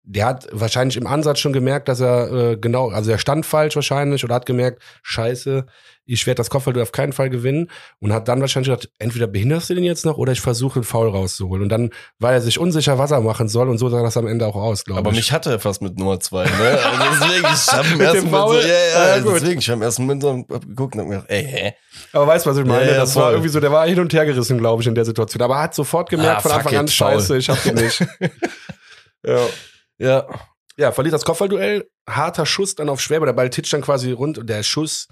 Der hat wahrscheinlich im Ansatz schon gemerkt, dass er äh, genau, also er stand falsch wahrscheinlich oder hat gemerkt, scheiße, ich werde das Kopfballduell auf keinen Fall gewinnen und hat dann wahrscheinlich gedacht, entweder behinderst du den jetzt noch oder ich versuche einen Foul rauszuholen. Und dann war er sich unsicher, was er machen soll und so sah das am Ende auch aus, glaube ich. Aber mich hatte er fast mit Nummer zwei, ne? Also deswegen, ich hab im ersten Moment so, Foul? ja, ja, Ja, gut. deswegen, ich hab im ersten Moment so hab geguckt und hab gedacht, ey, hä? Aber weißt du, was ich meine? Ja, ja, das war irgendwie so, der war hin und her gerissen, glaube ich, in der Situation. Aber er hat sofort gemerkt Ah, von Anfang it, an, scheiße, ich hab den nicht. ja. Ja. ja, verliert das Kopfballduell, harter Schuss dann auf Schwäbe, der Ball titscht dann quasi rund und der Schuss,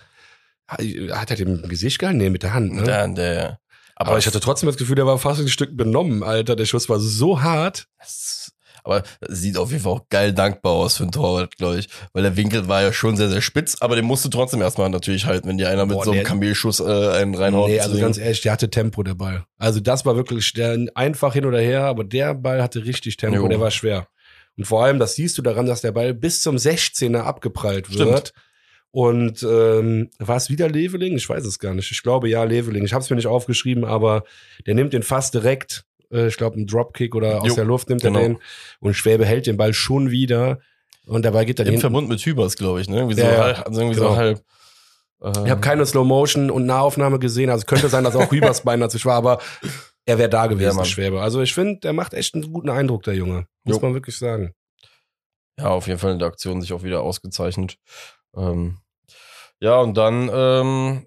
hat er dem im Gesicht gehalten? Nee, mit der Hand, ne? Der, der, aber, ich hatte trotzdem das Gefühl, der war fast ein Stück benommen, Alter. Der Schuss war so hart. Das- Aber sieht auf jeden Fall auch geil dankbar aus für einen Torwart, glaube ich. Weil der Winkel war ja schon sehr, sehr spitz, aber den musst du trotzdem erstmal natürlich halten, wenn dir einer mit Boah, so einem Kamelschuss äh, einen reinhaut. nee, also ganz ehrlich, der hatte Tempo, der Ball. Also das war wirklich der, einfach hin oder her, aber der Ball hatte richtig Tempo, Jo. der war schwer. Und vor allem, das siehst du daran, dass der Ball bis zum 16er abgeprallt Stimmt. wird. Und ähm, war es wieder Leveling? Ich weiß es gar nicht. Ich glaube ja, Leveling. Ich habe es mir nicht aufgeschrieben, aber der nimmt den fast direkt. Äh, ich glaube, einen Dropkick oder aus Jo, der Luft nimmt genau. er den. Und Schwäbe hält den Ball schon wieder. Und dabei geht er Im hinten. Verbund mit Hübers, glaube ich, ne? Irgendwie so, Ja, halb, also irgendwie Genau. so halb. Ich habe keine Slow Motion und Nahaufnahme gesehen. Also könnte sein, dass auch Rübers Bein dazwischen war, aber er wäre da Ja, gewesen, Mann. Schwäbe. Also ich finde, der macht echt einen guten Eindruck, der Junge. Muss Jo. man wirklich sagen. ja, auf jeden Fall in der Aktion sich auch wieder ausgezeichnet. Ähm, ja, und dann ähm,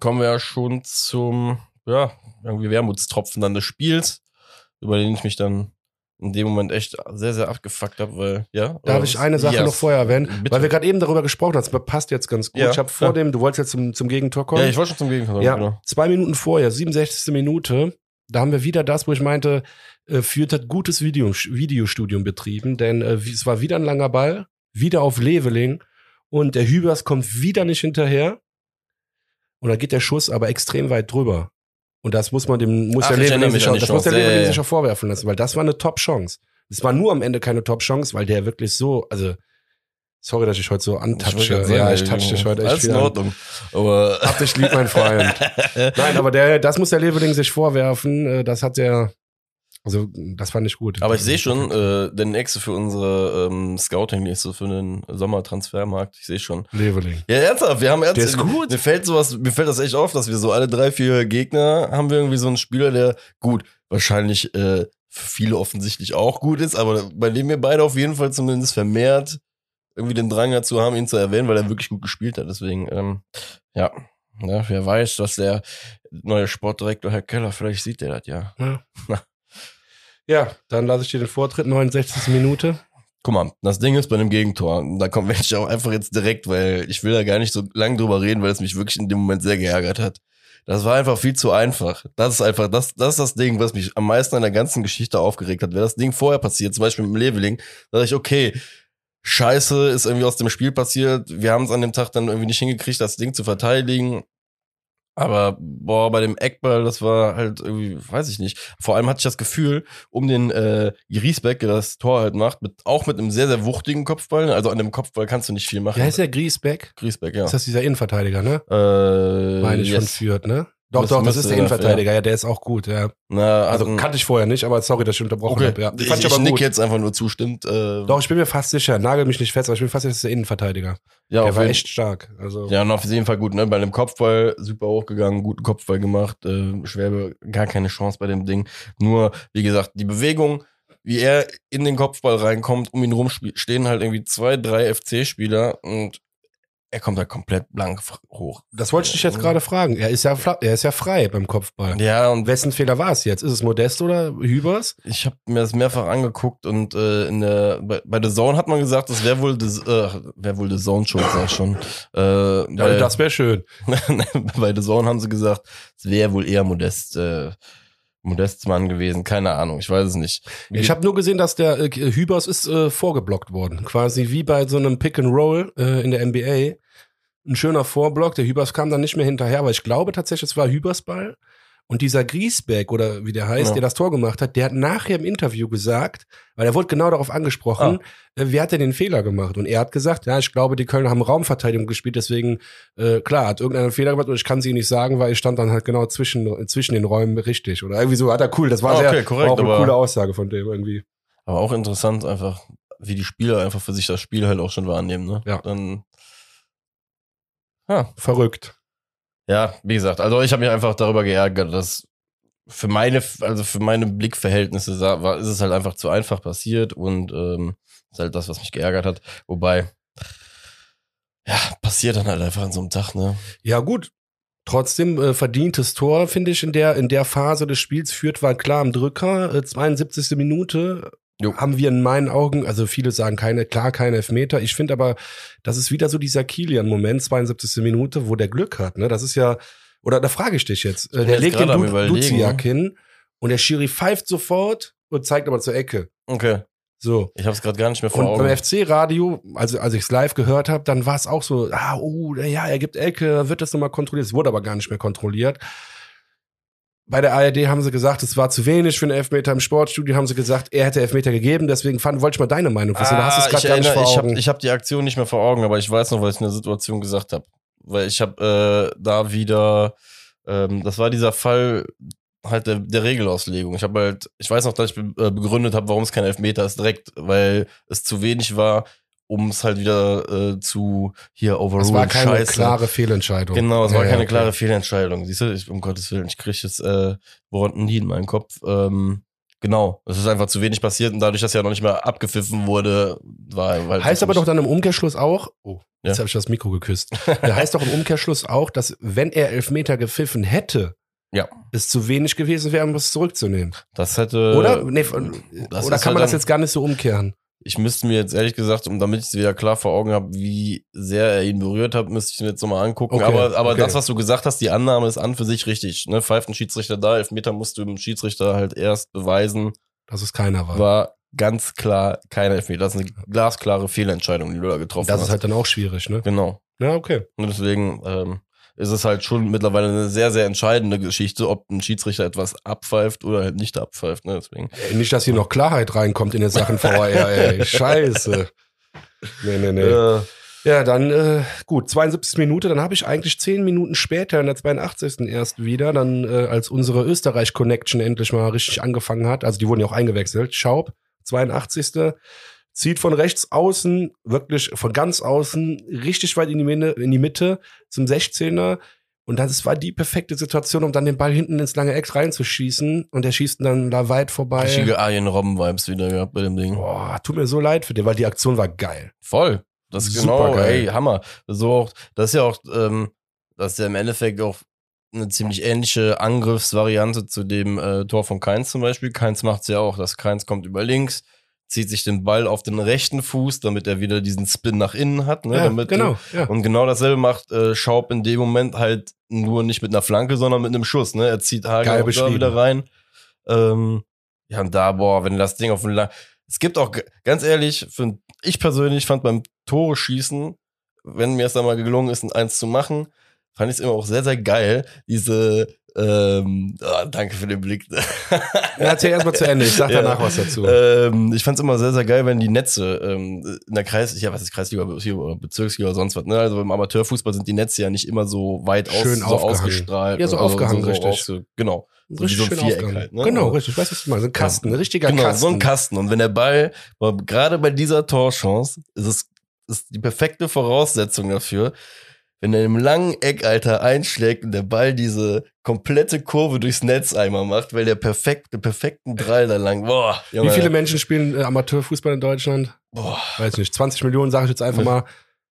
kommen wir ja schon zum, ja, irgendwie Wermutstropfen dann des Spiels, über den ich mich dann in dem Moment echt sehr, sehr abgefuckt habe, weil, ja. Darf oder ich eine Sache Yes. noch vorher erwähnen? Bitte. Weil wir gerade eben darüber gesprochen haben, das passt jetzt ganz gut. Ja, ich habe vor ja. dem, du wolltest jetzt zum, zum Gegentor kommen. Ja, ich wollte schon zum Gegenteil. Ja, Genau. zwei Minuten vorher, 67. Minute, da haben wir wieder das, wo ich meinte, äh, Fürth hat gutes Video, Videostudium betrieben, denn äh, es war wieder ein langer Ball, wieder auf Leveling und der Hübers kommt wieder nicht hinterher und dann geht der Schuss aber extrem weit drüber. Und das muss man dem, muss Ach, der sich, an die das muss der. Ja, ja, sich auch vorwerfen lassen, weil das war eine Top-Chance. Es war nur am Ende keine Top-Chance, weil der wirklich so, also Sorry, dass ich heute so antatsche. Ja, ich touch dich heute echt Alles in viel an. Ordnung. Aber Hab dich lieb, mein Freund. Nein, aber der, das muss der Leveling sich vorwerfen. äh, Das hat der, also das fand ich gut. Aber ich sehe schon, äh, der nächste für unsere ähm, Scouting-Liste für den Sommertransfermarkt. Ich sehe schon. Leveling. Ja, ernsthaft, wir haben Der ernsthaft. ist gut. Mir fällt sowas, mir fällt das echt auf, dass wir so alle drei, vier Gegner haben wir irgendwie so einen Spieler, der gut, wahrscheinlich äh, für viele offensichtlich auch gut ist, aber bei dem wir beide auf jeden Fall zumindest vermehrt irgendwie den Drang dazu haben, ihn zu erwähnen, weil er wirklich gut gespielt hat. Deswegen, ähm, ja. Ja, wer weiß, dass der neue Sportdirektor Herr Keller, vielleicht sieht der das ja. Ja. ja, dann lasse ich dir den Vortritt, 69. Minute. Guck mal, das Ding ist bei einem Gegentor, da kommt ich auch einfach jetzt direkt, weil ich will da gar nicht so lang drüber reden, weil es mich wirklich in dem Moment sehr geärgert hat. Das war einfach viel zu einfach. Das ist einfach, das, das ist das Ding, was mich am meisten an der ganzen Geschichte aufgeregt hat. Wäre das Ding vorher passiert, zum Beispiel mit dem Leveling, da dachte ich, okay, Scheiße ist irgendwie aus dem Spiel passiert. Wir haben es an dem Tag dann irgendwie nicht hingekriegt, das Ding zu verteidigen. Aber boah, bei dem Eckball, das war halt irgendwie, weiß ich nicht. Vor allem hatte ich das Gefühl, um den äh, Griesbeck, der das Tor halt macht, mit, auch mit einem sehr, sehr wuchtigen Kopfball. Also an dem Kopfball kannst du nicht viel machen. Wie heißt der Griesbeck? Griesbeck, ja. Ist das dieser Innenverteidiger, ne? Äh, Meine ich yes. von Fürth, ne? Doch, doch, das ist der Innenverteidiger. Ja, der ist auch gut, ja. Na, Also also, kannte ich vorher nicht, aber sorry, dass ich unterbrochen okay. habe. Ja. Ich, Fand ich, ich aber nick gut. jetzt einfach nur zustimmt. Äh, Doch, ich bin mir fast sicher. Nagel mich nicht fest, aber ich bin fast sicher, das ist der Innenverteidiger. ja, der war jeden- echt stark. Also, Ja, und auf jeden Fall gut, ne? Bei dem Kopfball super hochgegangen, guten Kopfball gemacht. Äh, Schwerbe gar keine Chance bei dem Ding. Nur, wie gesagt, die Bewegung, wie er in den Kopfball reinkommt, um ihn rum spie- stehen halt irgendwie zwei, drei FC-Spieler und er kommt da komplett blank hoch. das wollte ich dich jetzt gerade fragen. Er ist ja, er ist ja frei beim Kopfball. Ja, und Wessen Fehler war es jetzt? Ist es Modest oder Hübers? ich habe mir das mehrfach angeguckt und äh, in der bei, bei The Zone hat man gesagt, das wäre wohl The, äh, wär wohl The Zone schon, sag schon. Äh, Ja, bei, das wäre schön. bei The Zone haben sie gesagt, es wäre wohl eher Modest, äh, Modestmann gewesen. Keine Ahnung, ich weiß es nicht. Wie- Ich habe nur gesehen, dass der äh, Hübers ist äh, vorgeblockt worden. Quasi wie bei so einem Pick and Roll äh, in der NBA. Ein schöner Vorblock. Der Hübers kam dann nicht mehr hinterher, aber ich glaube tatsächlich, es war Hübers Ball. Und dieser Griesbeck oder wie der heißt, Ja. der das Tor gemacht hat, der hat nachher im Interview gesagt, weil er wurde genau darauf angesprochen, äh, wer hat denn den Fehler gemacht? Und er hat gesagt, ja, ich glaube, die Kölner haben Raumverteidigung gespielt, deswegen, äh, klar, hat irgendeiner einen Fehler gemacht und ich kann sie nicht sagen, weil ich stand dann halt genau zwischen, zwischen den Räumen richtig. Oder irgendwie so, hat er cool, das war Ah, okay, sehr, korrekt, war auch eine coole Aussage von dem irgendwie. Aber auch interessant einfach, wie die Spieler einfach für sich das Spiel halt auch schon wahrnehmen, ne? Ja. Dann, ja, Verrückt. ja, wie gesagt, also ich habe mich einfach darüber geärgert, dass für meine, also für meine Blickverhältnisse war, ist es halt einfach zu einfach passiert und ähm, ist halt das, was mich geärgert hat. Wobei, ja, passiert dann halt einfach an so einem Tag, ne? Ja, gut. Trotzdem äh, verdientes Tor, finde ich, in der, in der Phase des Spiels führt war klar am Drücker. Äh, 72. Minute Jo. haben wir in meinen Augen, also viele sagen keine, klar, keine Elfmeter. Ich finde aber, das ist wieder so dieser Kilian-Moment, 72. Minute, wo der Glück hat. Ne? Das ist ja, oder da frage ich dich jetzt. Äh, bin der legt den du Duziak ne? hin und der Schiri pfeift sofort und zeigt aber zur Ecke. Okay. So. Ich habe es gerade gar nicht mehr vor Und Augen. beim FC-Radio, also als ich es live gehört habe, dann war es auch so, ah, oh, ja, er gibt Ecke, wird das nochmal kontrolliert. Es wurde aber gar nicht mehr kontrolliert. Bei der ARD haben sie gesagt, es war zu wenig für einen Elfmeter. Im Sportstudio haben sie gesagt, er hätte Elfmeter gegeben. Deswegen fand, wollte ich mal deine Meinung wissen. du hast es Ah, gerade gar nicht vor ich habe hab die Aktion nicht mehr vor Augen, aber ich weiß noch, was ich in der Situation gesagt habe. Weil ich habe äh, da wieder, ähm, das war dieser Fall halt der, der Regelauslegung. Ich habe halt, ich weiß noch, dass ich äh, begründet habe, warum es kein Elfmeter ist, direkt, weil es zu wenig war, um es halt wieder äh, zu hier overrulen. es war keine Scheiße. klare Fehlentscheidung. Genau, es war ja, keine okay. klare Fehlentscheidung. Siehst du, ich, um Gottes Willen, ich kriege jetzt äh, Worte nie in meinen Kopf. Ähm, genau, es ist einfach zu wenig passiert und dadurch, dass ja noch nicht mal abgepfiffen wurde, war halt Heißt aber doch dann im Umkehrschluss auch, oh, jetzt Ja. habe ich das Mikro geküsst. Der heißt doch im Umkehrschluss auch, dass wenn er Elfmeter gepfiffen hätte, Ja. es zu wenig gewesen wäre, um es zurückzunehmen. das hätte Oder? Nee, das oder kann man halt das dann- jetzt gar nicht so umkehren? Ich müsste mir jetzt ehrlich gesagt, um damit ich es wieder klar vor Augen habe, wie sehr er ihn berührt hat, müsste ich mir jetzt nochmal angucken. Okay, aber aber okay. das, was du gesagt hast, die Annahme ist an für sich richtig. Ne? Pfeift ein Schiedsrichter da, Elfmeter musst du dem Schiedsrichter halt erst beweisen. Dass es keiner war. War ganz klar kein Elfmeter. Das ist eine glasklare Fehlentscheidung, die du da getroffen das hast. ist halt dann auch schwierig, ne? genau. Ja, okay. Und deswegen ähm, ist es halt schon mittlerweile eine sehr, sehr entscheidende Geschichte, ob ein Schiedsrichter etwas abpfeift oder halt nicht abpfeift. Ne? Deswegen. Ey, nicht, dass hier noch Klarheit reinkommt in den Sachen VAR, ey. Scheiße. Nee, nee, nee. Äh, Ja, dann äh, gut, 72. Minute, dann habe ich eigentlich 10 Minuten später in der 82. erst wieder, dann äh, als unsere Österreich-Connection endlich mal richtig angefangen hat, also die wurden ja auch eingewechselt, Schaub, 82. zieht von rechts außen, wirklich von ganz außen, richtig weit in die, Mitte, in die Mitte zum 16er und das war die perfekte Situation, um dann den Ball hinten ins lange Eck reinzuschießen und der schießt dann da weit vorbei. richtige Arjen Robben-Vibes wieder gehabt bei dem Ding. Boah, tut mir so leid für den, weil die Aktion war geil. Voll. Das ist Super genau, geil. ey, Hammer. So auch, das ist ja auch, ähm, das ist ja im Endeffekt auch eine ziemlich ähnliche Angriffsvariante zu dem äh, Tor von Keins zum Beispiel. Keins macht's ja auch, dass Keins kommt über links, zieht sich den Ball auf den rechten Fuß, damit er wieder diesen Spin nach innen hat. Ne, ja, damit genau. Ja. Und genau dasselbe macht äh, Schaub in dem Moment halt nur nicht mit einer Flanke, sondern mit einem Schuss. Ne? Er zieht Geil Hagen auch da beschrieben. wieder rein. Ähm, ja, und da, boah, wenn das Ding auf den Lang Es gibt auch, ganz ehrlich, für, ich persönlich fand beim Tore schießen, wenn mir es dann mal gelungen ist, ein Eins zu machen, fand ich es immer auch sehr, sehr geil, diese ähm, ah, danke für den Blick. Ja, erzähl erstmal zu Ende. Ich sag Ja. danach was dazu. Ähm, ich fand's immer sehr, sehr geil, wenn die Netze ähm, in der Kreis, ja, was ist Kreisliga oder Bezirksliga oder sonst was, ne? Also im Amateurfußball sind die Netze ja nicht immer so weit aus, Schön so ausgestrahlt. Ja, so aufgehangen, richtig. ausge- genau. So wie richtig so ein schön Viereck halt, ne? Genau, Also- richtig. Ich weiß, was du meinst. Ein Kasten, ein richtiger Genau, Kasten. so ein Kasten. Und wenn der Ball, gerade bei dieser Torchance, ist es ist die perfekte Voraussetzung dafür, wenn er im langen Eck, Alter, einschlägt und der Ball diese komplette Kurve durchs Netz einmal macht, weil der perfekt, den perfekten Drall da lang, boah. Wie Junge, viele Menschen spielen äh, Amateurfußball in Deutschland? boah. Weiß nicht. 20 Millionen, sage ich jetzt einfach mal.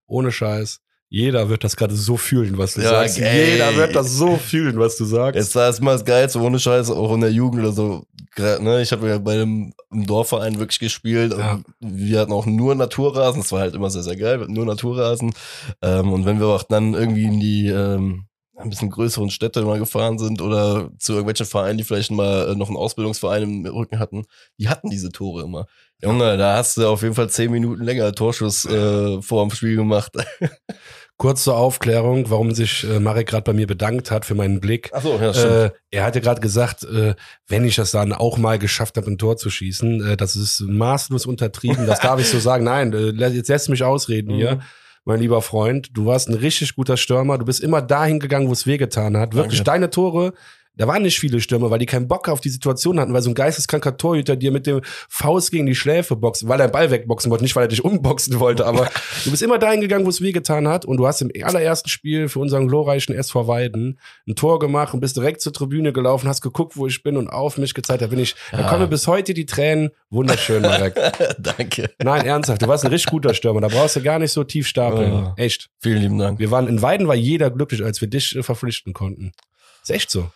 Ohne Scheiß. Jeder wird das gerade so fühlen, was du Ja, sagst. ey. Jeder wird das so fühlen, was du sagst. Jetzt es mal das Geilste, ohne Scheiß, auch in der Jugend oder so. Ne, ich habe ja bei einem im Dorfverein wirklich gespielt. Ja. Wir hatten auch nur Naturrasen. Das war halt immer sehr, sehr geil. Wir hatten nur Naturrasen. Ähm, und wenn wir auch dann irgendwie in die ähm, ein bisschen größeren Städte mal gefahren sind oder zu irgendwelchen Vereinen, die vielleicht mal äh, noch einen Ausbildungsverein im Rücken hatten, die hatten diese Tore immer. Junge, da hast du auf jeden Fall zehn Minuten länger Torschuss äh, vor dem Spiel gemacht. Kurz zur Aufklärung, warum sich äh, Marek gerade bei mir bedankt hat für meinen Blick. Achso, ja, Äh, er hatte gerade gesagt, äh, wenn ich das dann auch mal geschafft habe, ein Tor zu schießen, äh, das ist maßlos untertrieben. Das darf ich so sagen. Nein, äh, jetzt lässt mich ausreden hier, Mhm. mein lieber Freund. Du warst ein richtig guter Stürmer. Du bist immer dahin gegangen, wo es wehgetan hat. Wirklich, Danke. deine Tore, da waren nicht viele Stürmer, weil die keinen Bock auf die Situation hatten, weil so ein geisteskranker Torhüter dir mit dem Faust gegen die Schläfe boxt, weil er den Ball wegboxen wollte, nicht weil er dich umboxen wollte, aber du bist immer dahin gegangen, wo es wehgetan hat und du hast im allerersten Spiel für unseren glorreichen SV Weiden ein Tor gemacht und bist direkt zur Tribüne gelaufen, hast geguckt, wo ich bin und auf mich gezeigt, da bin ich, da Ja. kommen mir bis heute die Tränen, wunderschön, Marek. Danke. Nein, ernsthaft, du warst ein richtig guter Stürmer, da brauchst du gar nicht so tief stapeln, Ja. echt. Vielen lieben Dank. Wir waren, in Weiden war jeder glücklich, als wir dich äh, verpflichten konnten. Ist echt so.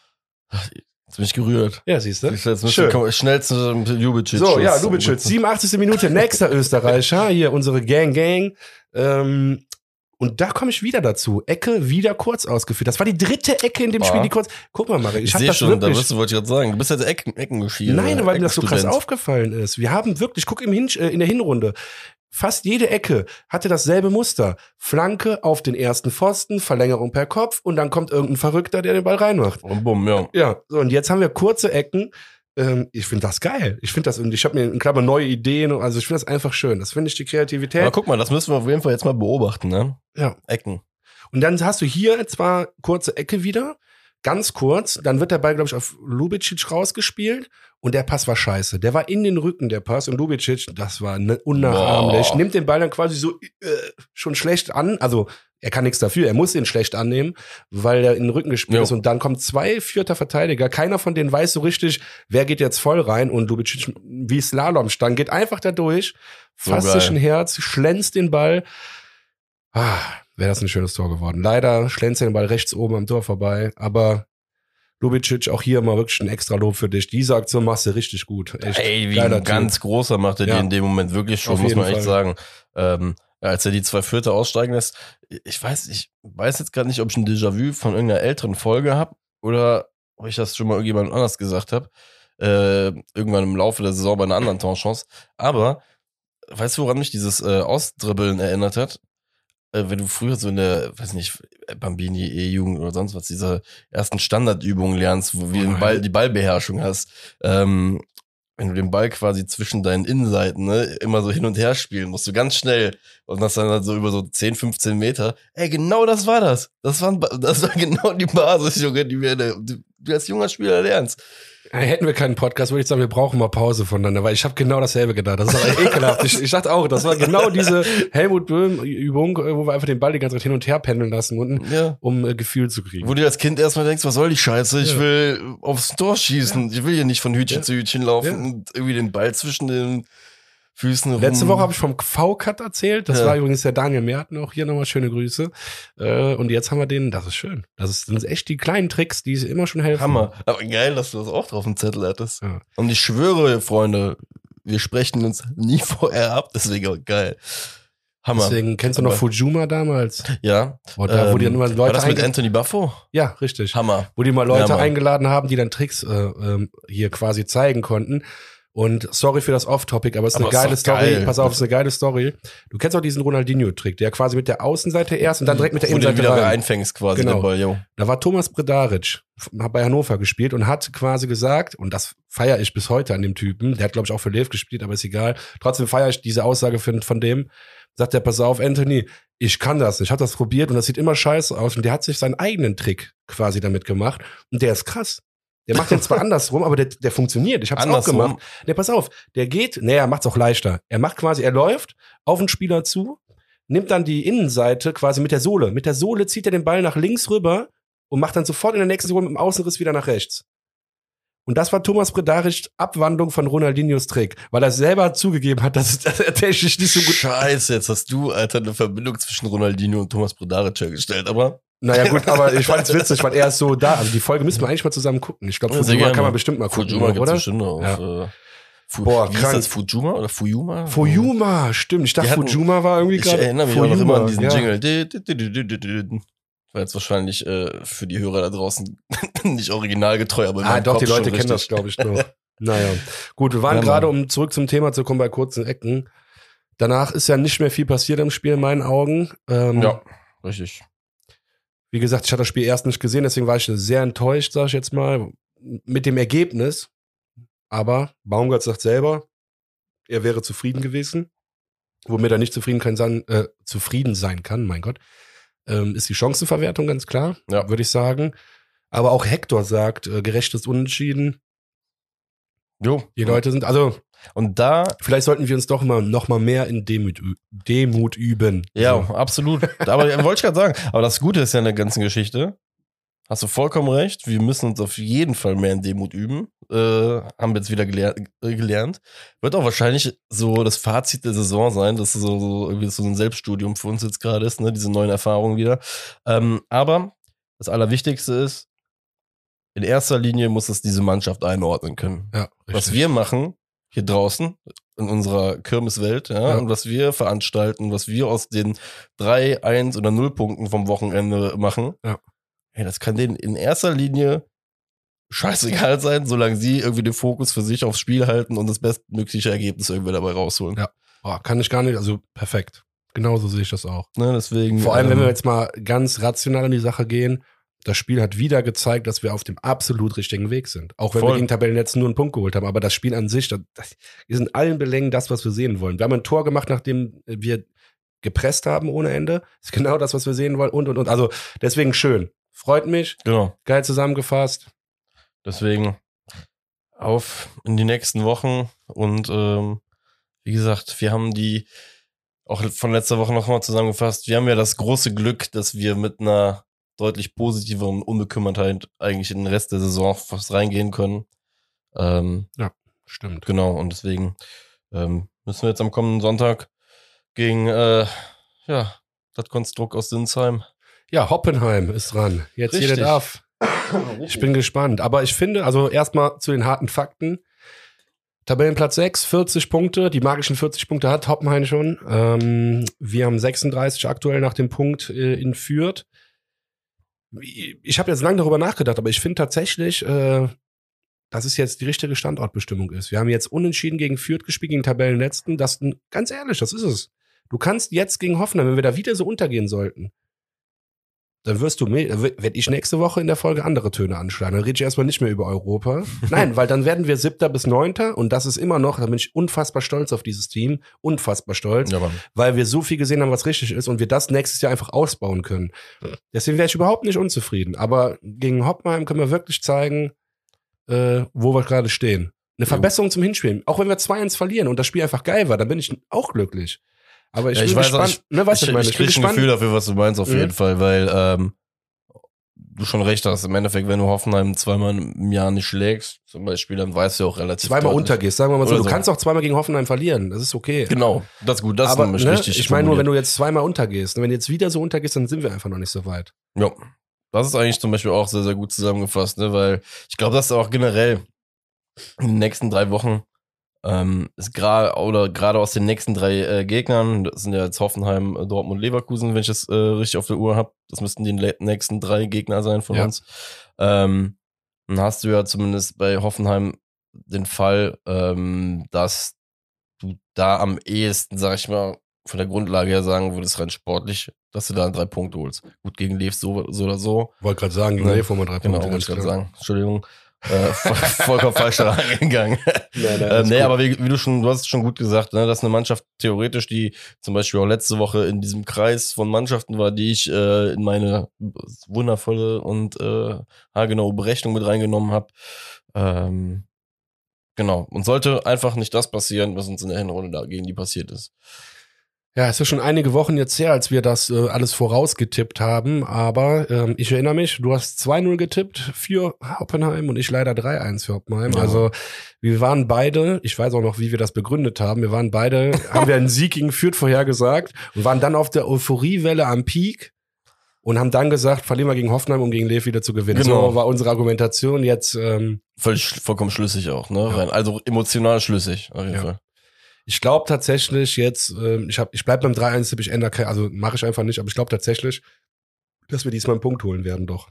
Jetzt bin ich gerührt. Ja, siehst du? Jetzt Schön. müsste schnellste Ljubicic. So, ja, Lubitsch, 87. Minute, nächster Österreicher, hier unsere Gang Gang. Ähm, und da komme ich wieder dazu. Ecke wieder kurz ausgeführt. Das war die dritte Ecke in dem Boah. Spiel, die kurz. Guck mal, Marie, ich, Ich sehe schon, da wirklich. bist du, wollte ich gerade sagen. Du bist jetzt Ecken, Eckengeschirr. Nein, weil mir das so krass aufgefallen ist. Wir haben wirklich, guck im Hin äh, in der Hinrunde. Fast jede Ecke hatte dasselbe Muster. Flanke auf den ersten Pfosten, Verlängerung per Kopf und dann kommt irgendein Verrückter, der den Ball reinmacht. Und bumm, ja. Ja, so und jetzt haben wir kurze Ecken. Ähm, ich finde das geil. Ich finde das irgendwie, ich habe mir in Klammer neue Ideen, also ich finde das einfach schön. Das finde ich die Kreativität. Aber guck mal, das müssen wir auf jeden Fall jetzt mal beobachten, ne? Ja. Ecken. Und dann hast du hier zwar kurze Ecke wieder, ganz kurz, dann wird der Ball, glaube ich, auf Lubicic rausgespielt und der Pass war scheiße. Der war in den Rücken, der Pass und Lubicic, das war ne, unnachahmlich. Boah. Nimmt den Ball dann quasi so äh, schon schlecht an, also er kann nichts dafür, er muss ihn schlecht annehmen, weil er in den Rücken gespielt Jo. ist und dann kommen zwei vierter Verteidiger, keiner von denen weiß so richtig, wer geht jetzt voll rein und Lubicic wie Slalomstangen geht einfach da durch, So fasst geil. sich ein Herz, schlänzt den Ball. Ah, wäre das ein schönes Tor geworden. Leider schlänzt er den Ball rechts oben am Tor vorbei, aber Lubicic, auch hier mal wirklich ein extra Lob für dich. Diese Aktion machst du richtig gut. Echt. Ey, wie ein ganz großer macht er Ja. die in dem Moment wirklich schon, Auf muss man echt Fall. sagen. Ähm, als er die zwei Vierte aussteigen lässt, ich weiß, ich weiß jetzt gerade nicht, ob ich ein Déjà-vu von irgendeiner älteren Folge habe oder ob ich das schon mal irgendjemand anders gesagt habe. Äh, irgendwann im Laufe der Saison bei einer anderen Torchance. Aber weißt du, woran mich dieses äh, Ausdribbeln erinnert hat? Äh, wenn du früher so in der, weiß nicht, Bambini, E-Jugend oder sonst was, diese ersten Standardübungen lernst, wo du. Ball, die Ballbeherrschung hast. Ähm, wenn du den Ball quasi zwischen deinen Innenseiten ne, immer so hin und her spielen musst, du ganz schnell und das dann halt so über so 10, 15 Meter. Ey, genau das war das. Das, waren, das war genau die Basis, Junge, die wir du als junger Spieler lernst. Hätten wir keinen Podcast, würde ich sagen, wir brauchen mal Pause voneinander, weil ich habe genau dasselbe gedacht. Das ist aber ekelhaft. Ich, ich dachte auch, das war genau diese Helmut Böhm-Übung, wo wir einfach den Ball die ganze Zeit hin und her pendeln lassen, unten, ja. um äh, Gefühl zu kriegen. Wo du als Kind erstmal denkst, was soll die Scheiße? Ich ja. will aufs Tor schießen. Ja. Ich will hier nicht von Hütchen zu Hütchen laufen und irgendwie den Ball zwischen den Füßen rum. Letzte Woche habe ich vom V-Cut erzählt. Das ja. war übrigens der Daniel Merten, auch hier nochmal schöne Grüße. Äh, und jetzt haben wir den, das ist schön. Das sind echt die kleinen Tricks, die immer schon helfen. Hammer. Aber geil, dass du das auch drauf im Zettel hattest. Ja. Und ich schwöre, Freunde, wir sprechen uns nie vorher ab, deswegen auch geil. Hammer. Deswegen kennst du noch Fujuma damals? Ja. Oder ähm, wo die dann immer Leute war das mit Anthony Buffo? Ja, richtig. Hammer. Wo die mal Leute ja, eingeladen haben, die dann Tricks äh, äh, hier quasi zeigen konnten. Und sorry für das Off-Topic, aber es ist aber eine geile Story. Geil. Pass auf, es ist eine geile Story. Du kennst auch diesen Ronaldinho-Trick, der quasi mit der Außenseite erst und dann direkt mit der Innenseite wieder rein. einfängst quasi genau. Ball, jo. Da war Thomas Bredaric, hat bei Hannover gespielt und hat quasi gesagt, und das feiere ich bis heute an dem Typen, der hat glaube ich auch für Lev gespielt, aber ist egal. Trotzdem feiere ich diese Aussage von, von dem. Sagt der, pass auf, Anthony, ich kann das. Ich habe das probiert und das sieht immer scheiße aus. Und der hat sich seinen eigenen Trick quasi damit gemacht. Und der ist krass. Der macht den zwar andersrum, aber der, der funktioniert. Ich habe es auch gemacht. Der, pass auf, der geht, nee, er macht's auch leichter. Er macht quasi, er läuft auf den Spieler zu, nimmt dann die Innenseite quasi mit der Sohle. Mit der Sohle zieht er den Ball nach links rüber und macht dann sofort in der nächsten Sekunde mit dem Außenriss wieder nach rechts. Und das war Thomas Bredaric Abwandlung von Ronaldinhos Trick, weil er selber zugegeben hat, dass, dass er technisch nicht so gut. Scheiße, jetzt hast du, Alter, eine Verbindung zwischen Ronaldinho und Thomas Bredaric hergestellt, aber naja, gut, aber ich fand es witzig, weil er ist so da. Also die Folge müssen wir eigentlich mal zusammen gucken. Ich glaube, Fujuma kann man bestimmt mal gucken, Fujuma oder? Bestimmt auf, ja. Äh, Fu Boah, wie krank. das Fujuma oder Fuyuma? Fuyuma, stimmt. Ich dachte, hatten, Fujuma war irgendwie gerade. Ich erinnere mich Fuyuma, auch noch immer an diesen ja. Jingle. War jetzt wahrscheinlich äh, für die Hörer da draußen nicht originalgetreu, aber Ah, doch, Kopf die Leute kennen das, glaube ich, noch. naja. Gut, wir waren ja, gerade, um zurück zum Thema zu kommen, bei kurzen Ecken. Danach ist ja nicht mehr viel passiert im Spiel in meinen Augen. Ähm, ja, richtig. Wie gesagt, ich hatte das Spiel erst nicht gesehen, deswegen war ich sehr enttäuscht, sage ich jetzt mal, mit dem Ergebnis. Aber Baumgart sagt selber, er wäre zufrieden gewesen. Womit er nicht zufrieden, kann sein, äh, zufrieden sein kann, mein Gott, ähm, ist die Chancenverwertung ganz klar, ja. würde ich sagen. Aber auch Hector sagt, äh, gerechtes Unentschieden. Jo. Die Leute sind, also und da. Vielleicht sollten wir uns doch mal noch mal mehr in Demut, Demut üben. Ja, so. absolut. Aber wollte ich gerade sagen. Aber das Gute ist ja in der ganzen Geschichte. Hast du vollkommen recht. Wir müssen uns auf jeden Fall mehr in Demut üben. Äh, haben wir jetzt wieder gelehr äh, gelernt. Wird auch wahrscheinlich so das Fazit der Saison sein, dass so, so irgendwie so ein Selbststudium für uns jetzt gerade ist, ne? diese neuen Erfahrungen wieder. Ähm, aber das Allerwichtigste ist, in erster Linie muss es diese Mannschaft einordnen können. Ja, Was wir machen, hier draußen in unserer Kirmeswelt, ja, ja, und was wir veranstalten, was wir aus den drei, eins oder null Punkten vom Wochenende machen, ja. hey, das kann denen in erster Linie scheißegal sein, solange sie irgendwie den Fokus für sich aufs Spiel halten und das bestmögliche Ergebnis irgendwie dabei rausholen. Ja, Boah, kann ich gar nicht, also perfekt. Genauso sehe ich das auch. Ne, deswegen. Vor allem, ähm, wenn wir jetzt mal ganz rational in die Sache gehen, das Spiel hat wieder gezeigt, dass wir auf dem absolut richtigen Weg sind. Auch wenn Voll. wir gegen Tabellenletzten nur einen Punkt geholt haben. Aber das Spiel an sich, das, das ist in allen Belängen das, was wir sehen wollen. Wir haben ein Tor gemacht, nachdem wir gepresst haben ohne Ende. Das ist genau das, was wir sehen wollen. Und, und, und. Also deswegen schön. Freut mich. Genau. Geil zusammengefasst. Deswegen auf in die nächsten Wochen. Und ähm, wie gesagt, wir haben die auch von letzter Woche nochmal zusammengefasst. Wir haben ja das große Glück, dass wir mit einer deutlich positiveren Unbekümmertheit eigentlich in den Rest der Saison fast reingehen können. Ähm, ja, stimmt. Genau, und deswegen ähm, müssen wir jetzt am kommenden Sonntag gegen äh, ja, das Konstrukt aus Sinsheim. Ja, Hoppenheim ist dran. Jetzt Richtig. jeder darf. Ich bin gespannt. Aber ich finde, also erstmal zu den harten Fakten. Tabellenplatz 6, 40 Punkte. Die magischen 40 Punkte hat Hoppenheim schon. Ähm, wir haben 36 aktuell nach dem Punkt äh, in Fürth ich habe jetzt lange darüber nachgedacht, aber ich finde tatsächlich, äh, dass es jetzt die richtige Standortbestimmung ist. Wir haben jetzt unentschieden gegen Fürth gespielt, gegen Tabellenletzten. Das, ganz ehrlich, das ist es. Du kannst jetzt gegen Hoffenheim, wenn wir da wieder so untergehen sollten, dann wirst du, werde ich nächste Woche in der Folge andere Töne anschlagen. Dann rede ich erstmal nicht mehr über Europa. Nein, weil dann werden wir siebter bis neunter und das ist immer noch, da bin ich unfassbar stolz auf dieses Team, unfassbar stolz, Ja, weil wir so viel gesehen haben, was richtig ist und wir das nächstes Jahr einfach ausbauen können. Deswegen wäre ich überhaupt nicht unzufrieden. Aber gegen Hoppheim können wir wirklich zeigen, äh, wo wir gerade stehen. Eine Verbesserung zum Hinspielen. Auch wenn wir 2-1 verlieren und das Spiel einfach geil war, dann bin ich auch glücklich. Aber ich Ja, bin ich weiß auch, gespannt. ne, weißt ich, ich meine? ich bin krieg ein gespannt. Gefühl dafür, was du meinst, auf Mhm. jeden Fall, weil ähm, du schon recht hast. Im Endeffekt, wenn du Hoffenheim zweimal im Jahr nicht schlägst, zum Beispiel, dann weißt du auch relativ zweimal deutlich- untergehst, sagen wir mal so. Oder Du so. kannst auch zweimal gegen Hoffenheim verlieren. Das ist okay. Genau, das ist gut, das Aber ist nämlich ne, richtig. ich meine nur, wenn du jetzt zweimal untergehst, ne, wenn du jetzt wieder so untergehst, dann sind wir einfach noch nicht so weit. Ja, das ist eigentlich zum Beispiel auch sehr, sehr gut zusammengefasst, ne? weil ich glaube, dass auch generell in den nächsten drei Wochen ähm, ist gerade oder gerade aus den nächsten drei äh, Gegnern, das sind ja jetzt Hoffenheim, äh, Dortmund, Leverkusen, wenn ich das äh, richtig auf der Uhr habe, das müssten die nächsten drei Gegner sein von Ja. uns. Ähm, dann hast du ja zumindest bei Hoffenheim den Fall, ähm, dass du da am ehesten, sag ich mal, von der Grundlage her sagen würdest, rein sportlich, dass du da drei Punkte holst. Gut, gegen Lev so, so oder so. Wollte gerade sagen, gegen Ne. Lev mal drei Genau, Punkte. wollte ich gerade sagen. Entschuldigung. Äh, voll- vollkommen falsch da angegangen. Nein, nein, Ähm, nee, gut. aber wie, wie du schon, du hast es schon gut gesagt, ne, dass eine Mannschaft theoretisch, die zum Beispiel auch letzte Woche in diesem Kreis von Mannschaften war, die ich äh, in meine wundervolle und äh, haargenaue Berechnung mit reingenommen habe. Ähm, genau. Und sollte einfach nicht das passieren, was uns in der Hinrunde da gegen die passiert ist. Ja, es ist schon einige Wochen jetzt her, als wir das äh, alles vorausgetippt haben, aber ähm, ich erinnere mich, du hast 2-0 getippt für Hoppenheim und ich leider 3-1 für Hoppenheim. Ja. Also wir waren beide, ich weiß auch noch, wie wir das begründet haben, wir waren beide, haben wir einen Sieg gegen Fürth vorhergesagt und waren dann auf der Euphoriewelle am Peak und haben dann gesagt, verlieren wir gegen Hoffenheim, um gegen Lev wieder zu gewinnen. Genau. So war unsere Argumentation jetzt. Ähm, Völlig vollkommen schlüssig auch, ne? Ja. Also emotional schlüssig, auf jeden Ja. Fall. Ich glaube tatsächlich jetzt, ähm, ich, hab, ich bleib beim 3-1, tipp, ich ändere, also mache ich einfach nicht, aber ich glaube tatsächlich, dass wir diesmal einen Punkt holen werden, doch.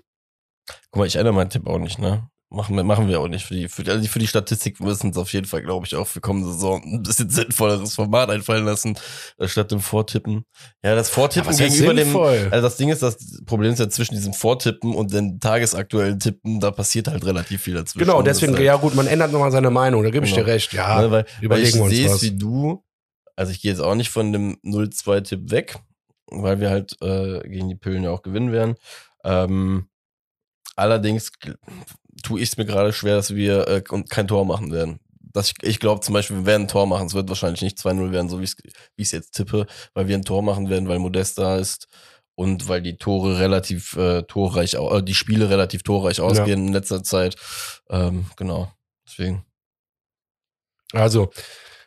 Guck mal, ich ändere meinen Tipp auch nicht, ne? Machen wir, machen wir auch nicht. Für die, für die, also für die Statistik müssen uns auf jeden Fall, glaube ich, auch für kommende Saison ein bisschen sinnvolleres Format einfallen lassen, äh, statt dem Vortippen. Ja, das Vortippen gegenüber dem, also das Ding ist, das Problem ist ja zwischen diesem Vortippen und den tagesaktuellen Tippen, da passiert halt relativ viel dazwischen. Genau, deswegen, ja gut, man ändert nochmal seine Meinung, da gebe ich Genau. dir recht. Ja, ne, weil, weil überlegen ich wir uns sehe es wie du, also ich gehe jetzt auch nicht von dem 0-2-Tipp weg, weil wir halt äh, gegen die Pillen ja auch gewinnen werden. Ähm, allerdings tue ich es mir gerade schwer, dass wir äh, kein Tor machen werden. Dass ich ich glaube zum Beispiel, wir werden ein Tor machen. Es wird wahrscheinlich nicht 2-0 werden, so wie ich es jetzt tippe, weil wir ein Tor machen werden, weil Modest da ist und weil die Tore relativ äh, torreich, äh, die Spiele relativ torreich ausgehen in letzter Zeit. Ähm, genau, deswegen. also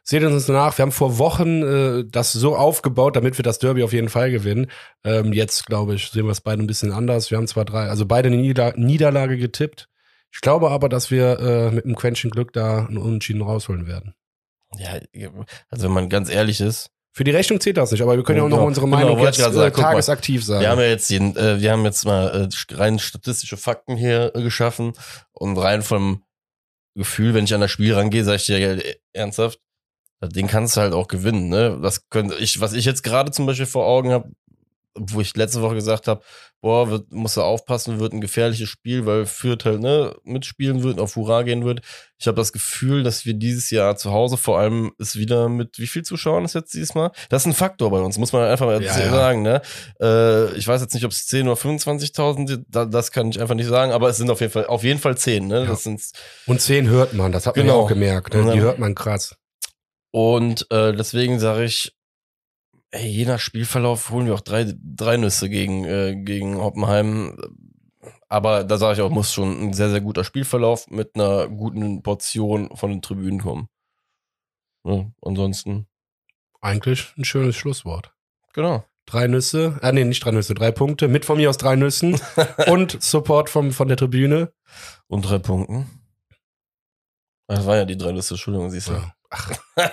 seht uns nach. Wir haben vor Wochen äh, das so aufgebaut, damit wir das Derby auf jeden Fall gewinnen. Ähm, jetzt, glaube ich, sehen wir es beide ein bisschen anders. Wir haben zwar drei, also beide eine Nieder Niederlage getippt. Ich glaube aber, dass wir äh, mit einem Quäntchen Glück da einen Unentschieden rausholen werden. Ja, also wenn man ganz ehrlich ist, Für die Rechnung zählt das nicht, aber wir können ja auch noch Genau. unsere Genau, Meinung ich jetzt gerade sagen. äh, tagesaktiv sagen. Wir haben ja jetzt jeden, äh, wir haben jetzt mal äh, rein statistische Fakten hier äh, geschaffen und rein vom Gefühl, wenn ich an das Spiel rangehe, sage ich dir ja, äh, ernsthaft, Ding kannst du halt auch gewinnen, ne? Das könnte ich, was ich jetzt gerade zum Beispiel vor Augen habe, wo ich letzte Woche gesagt habe, boah, wird, musst du aufpassen, wird ein gefährliches Spiel, weil Fürth halt ne, mitspielen wird, auf Hurra gehen wird. Ich habe das Gefühl, dass wir dieses Jahr zu Hause vor allem ist wieder mit wie viel Zuschauern ist jetzt dieses Mal? Das ist ein Faktor bei uns, muss man einfach mal Ja, ja. sagen. Ne? Äh, ich weiß jetzt nicht, ob es 10 oder 25.000 sind, da, das kann ich einfach nicht sagen, aber es sind auf jeden Fall auf jeden Fall 10. Ne? Ja. Das sind Und zehn hört man, das hat man Genau. ja auch gemerkt. Ne? Die Ja. hört man krass. Und äh, deswegen sage ich, ey, je nach Spielverlauf holen wir auch drei, drei Nüsse gegen, äh, gegen Hoppenheim. Aber da sage ich auch, muss schon ein sehr, sehr guter Spielverlauf mit einer guten Portion von den Tribünen kommen. Ja, ansonsten, Eigentlich ein schönes Schlusswort. genau. Drei Nüsse, ah nee, nicht drei Nüsse, drei Punkte, mit von mir aus drei Nüssen und Support vom, von der Tribüne. Und drei Punkten. Das waren ja die drei Nüsse, Entschuldigung, siehst du. Ja. Ach,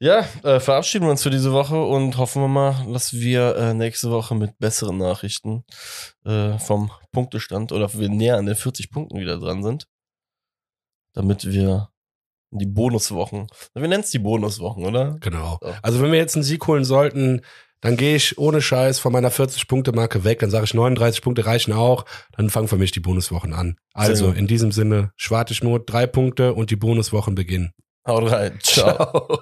Ja, äh, verabschieden wir uns für diese Woche und hoffen wir mal, dass wir äh, nächste Woche mit besseren Nachrichten äh, vom Punktestand oder wir näher an den 40 Punkten wieder dran sind. Damit wir die Bonuswochen, wir nennen es die Bonuswochen, oder? genau. Ja. Also wenn wir jetzt einen Sieg holen sollten, dann gehe ich ohne Scheiß von meiner 40-Punkte-Marke weg. Dann sage ich, 39 Punkte reichen auch. Dann fangen für mich die Bonuswochen an. Also in diesem Sinne, Schwartischmut, drei Punkte und die Bonuswochen beginnen. Haut rein. Ciao. Ciao.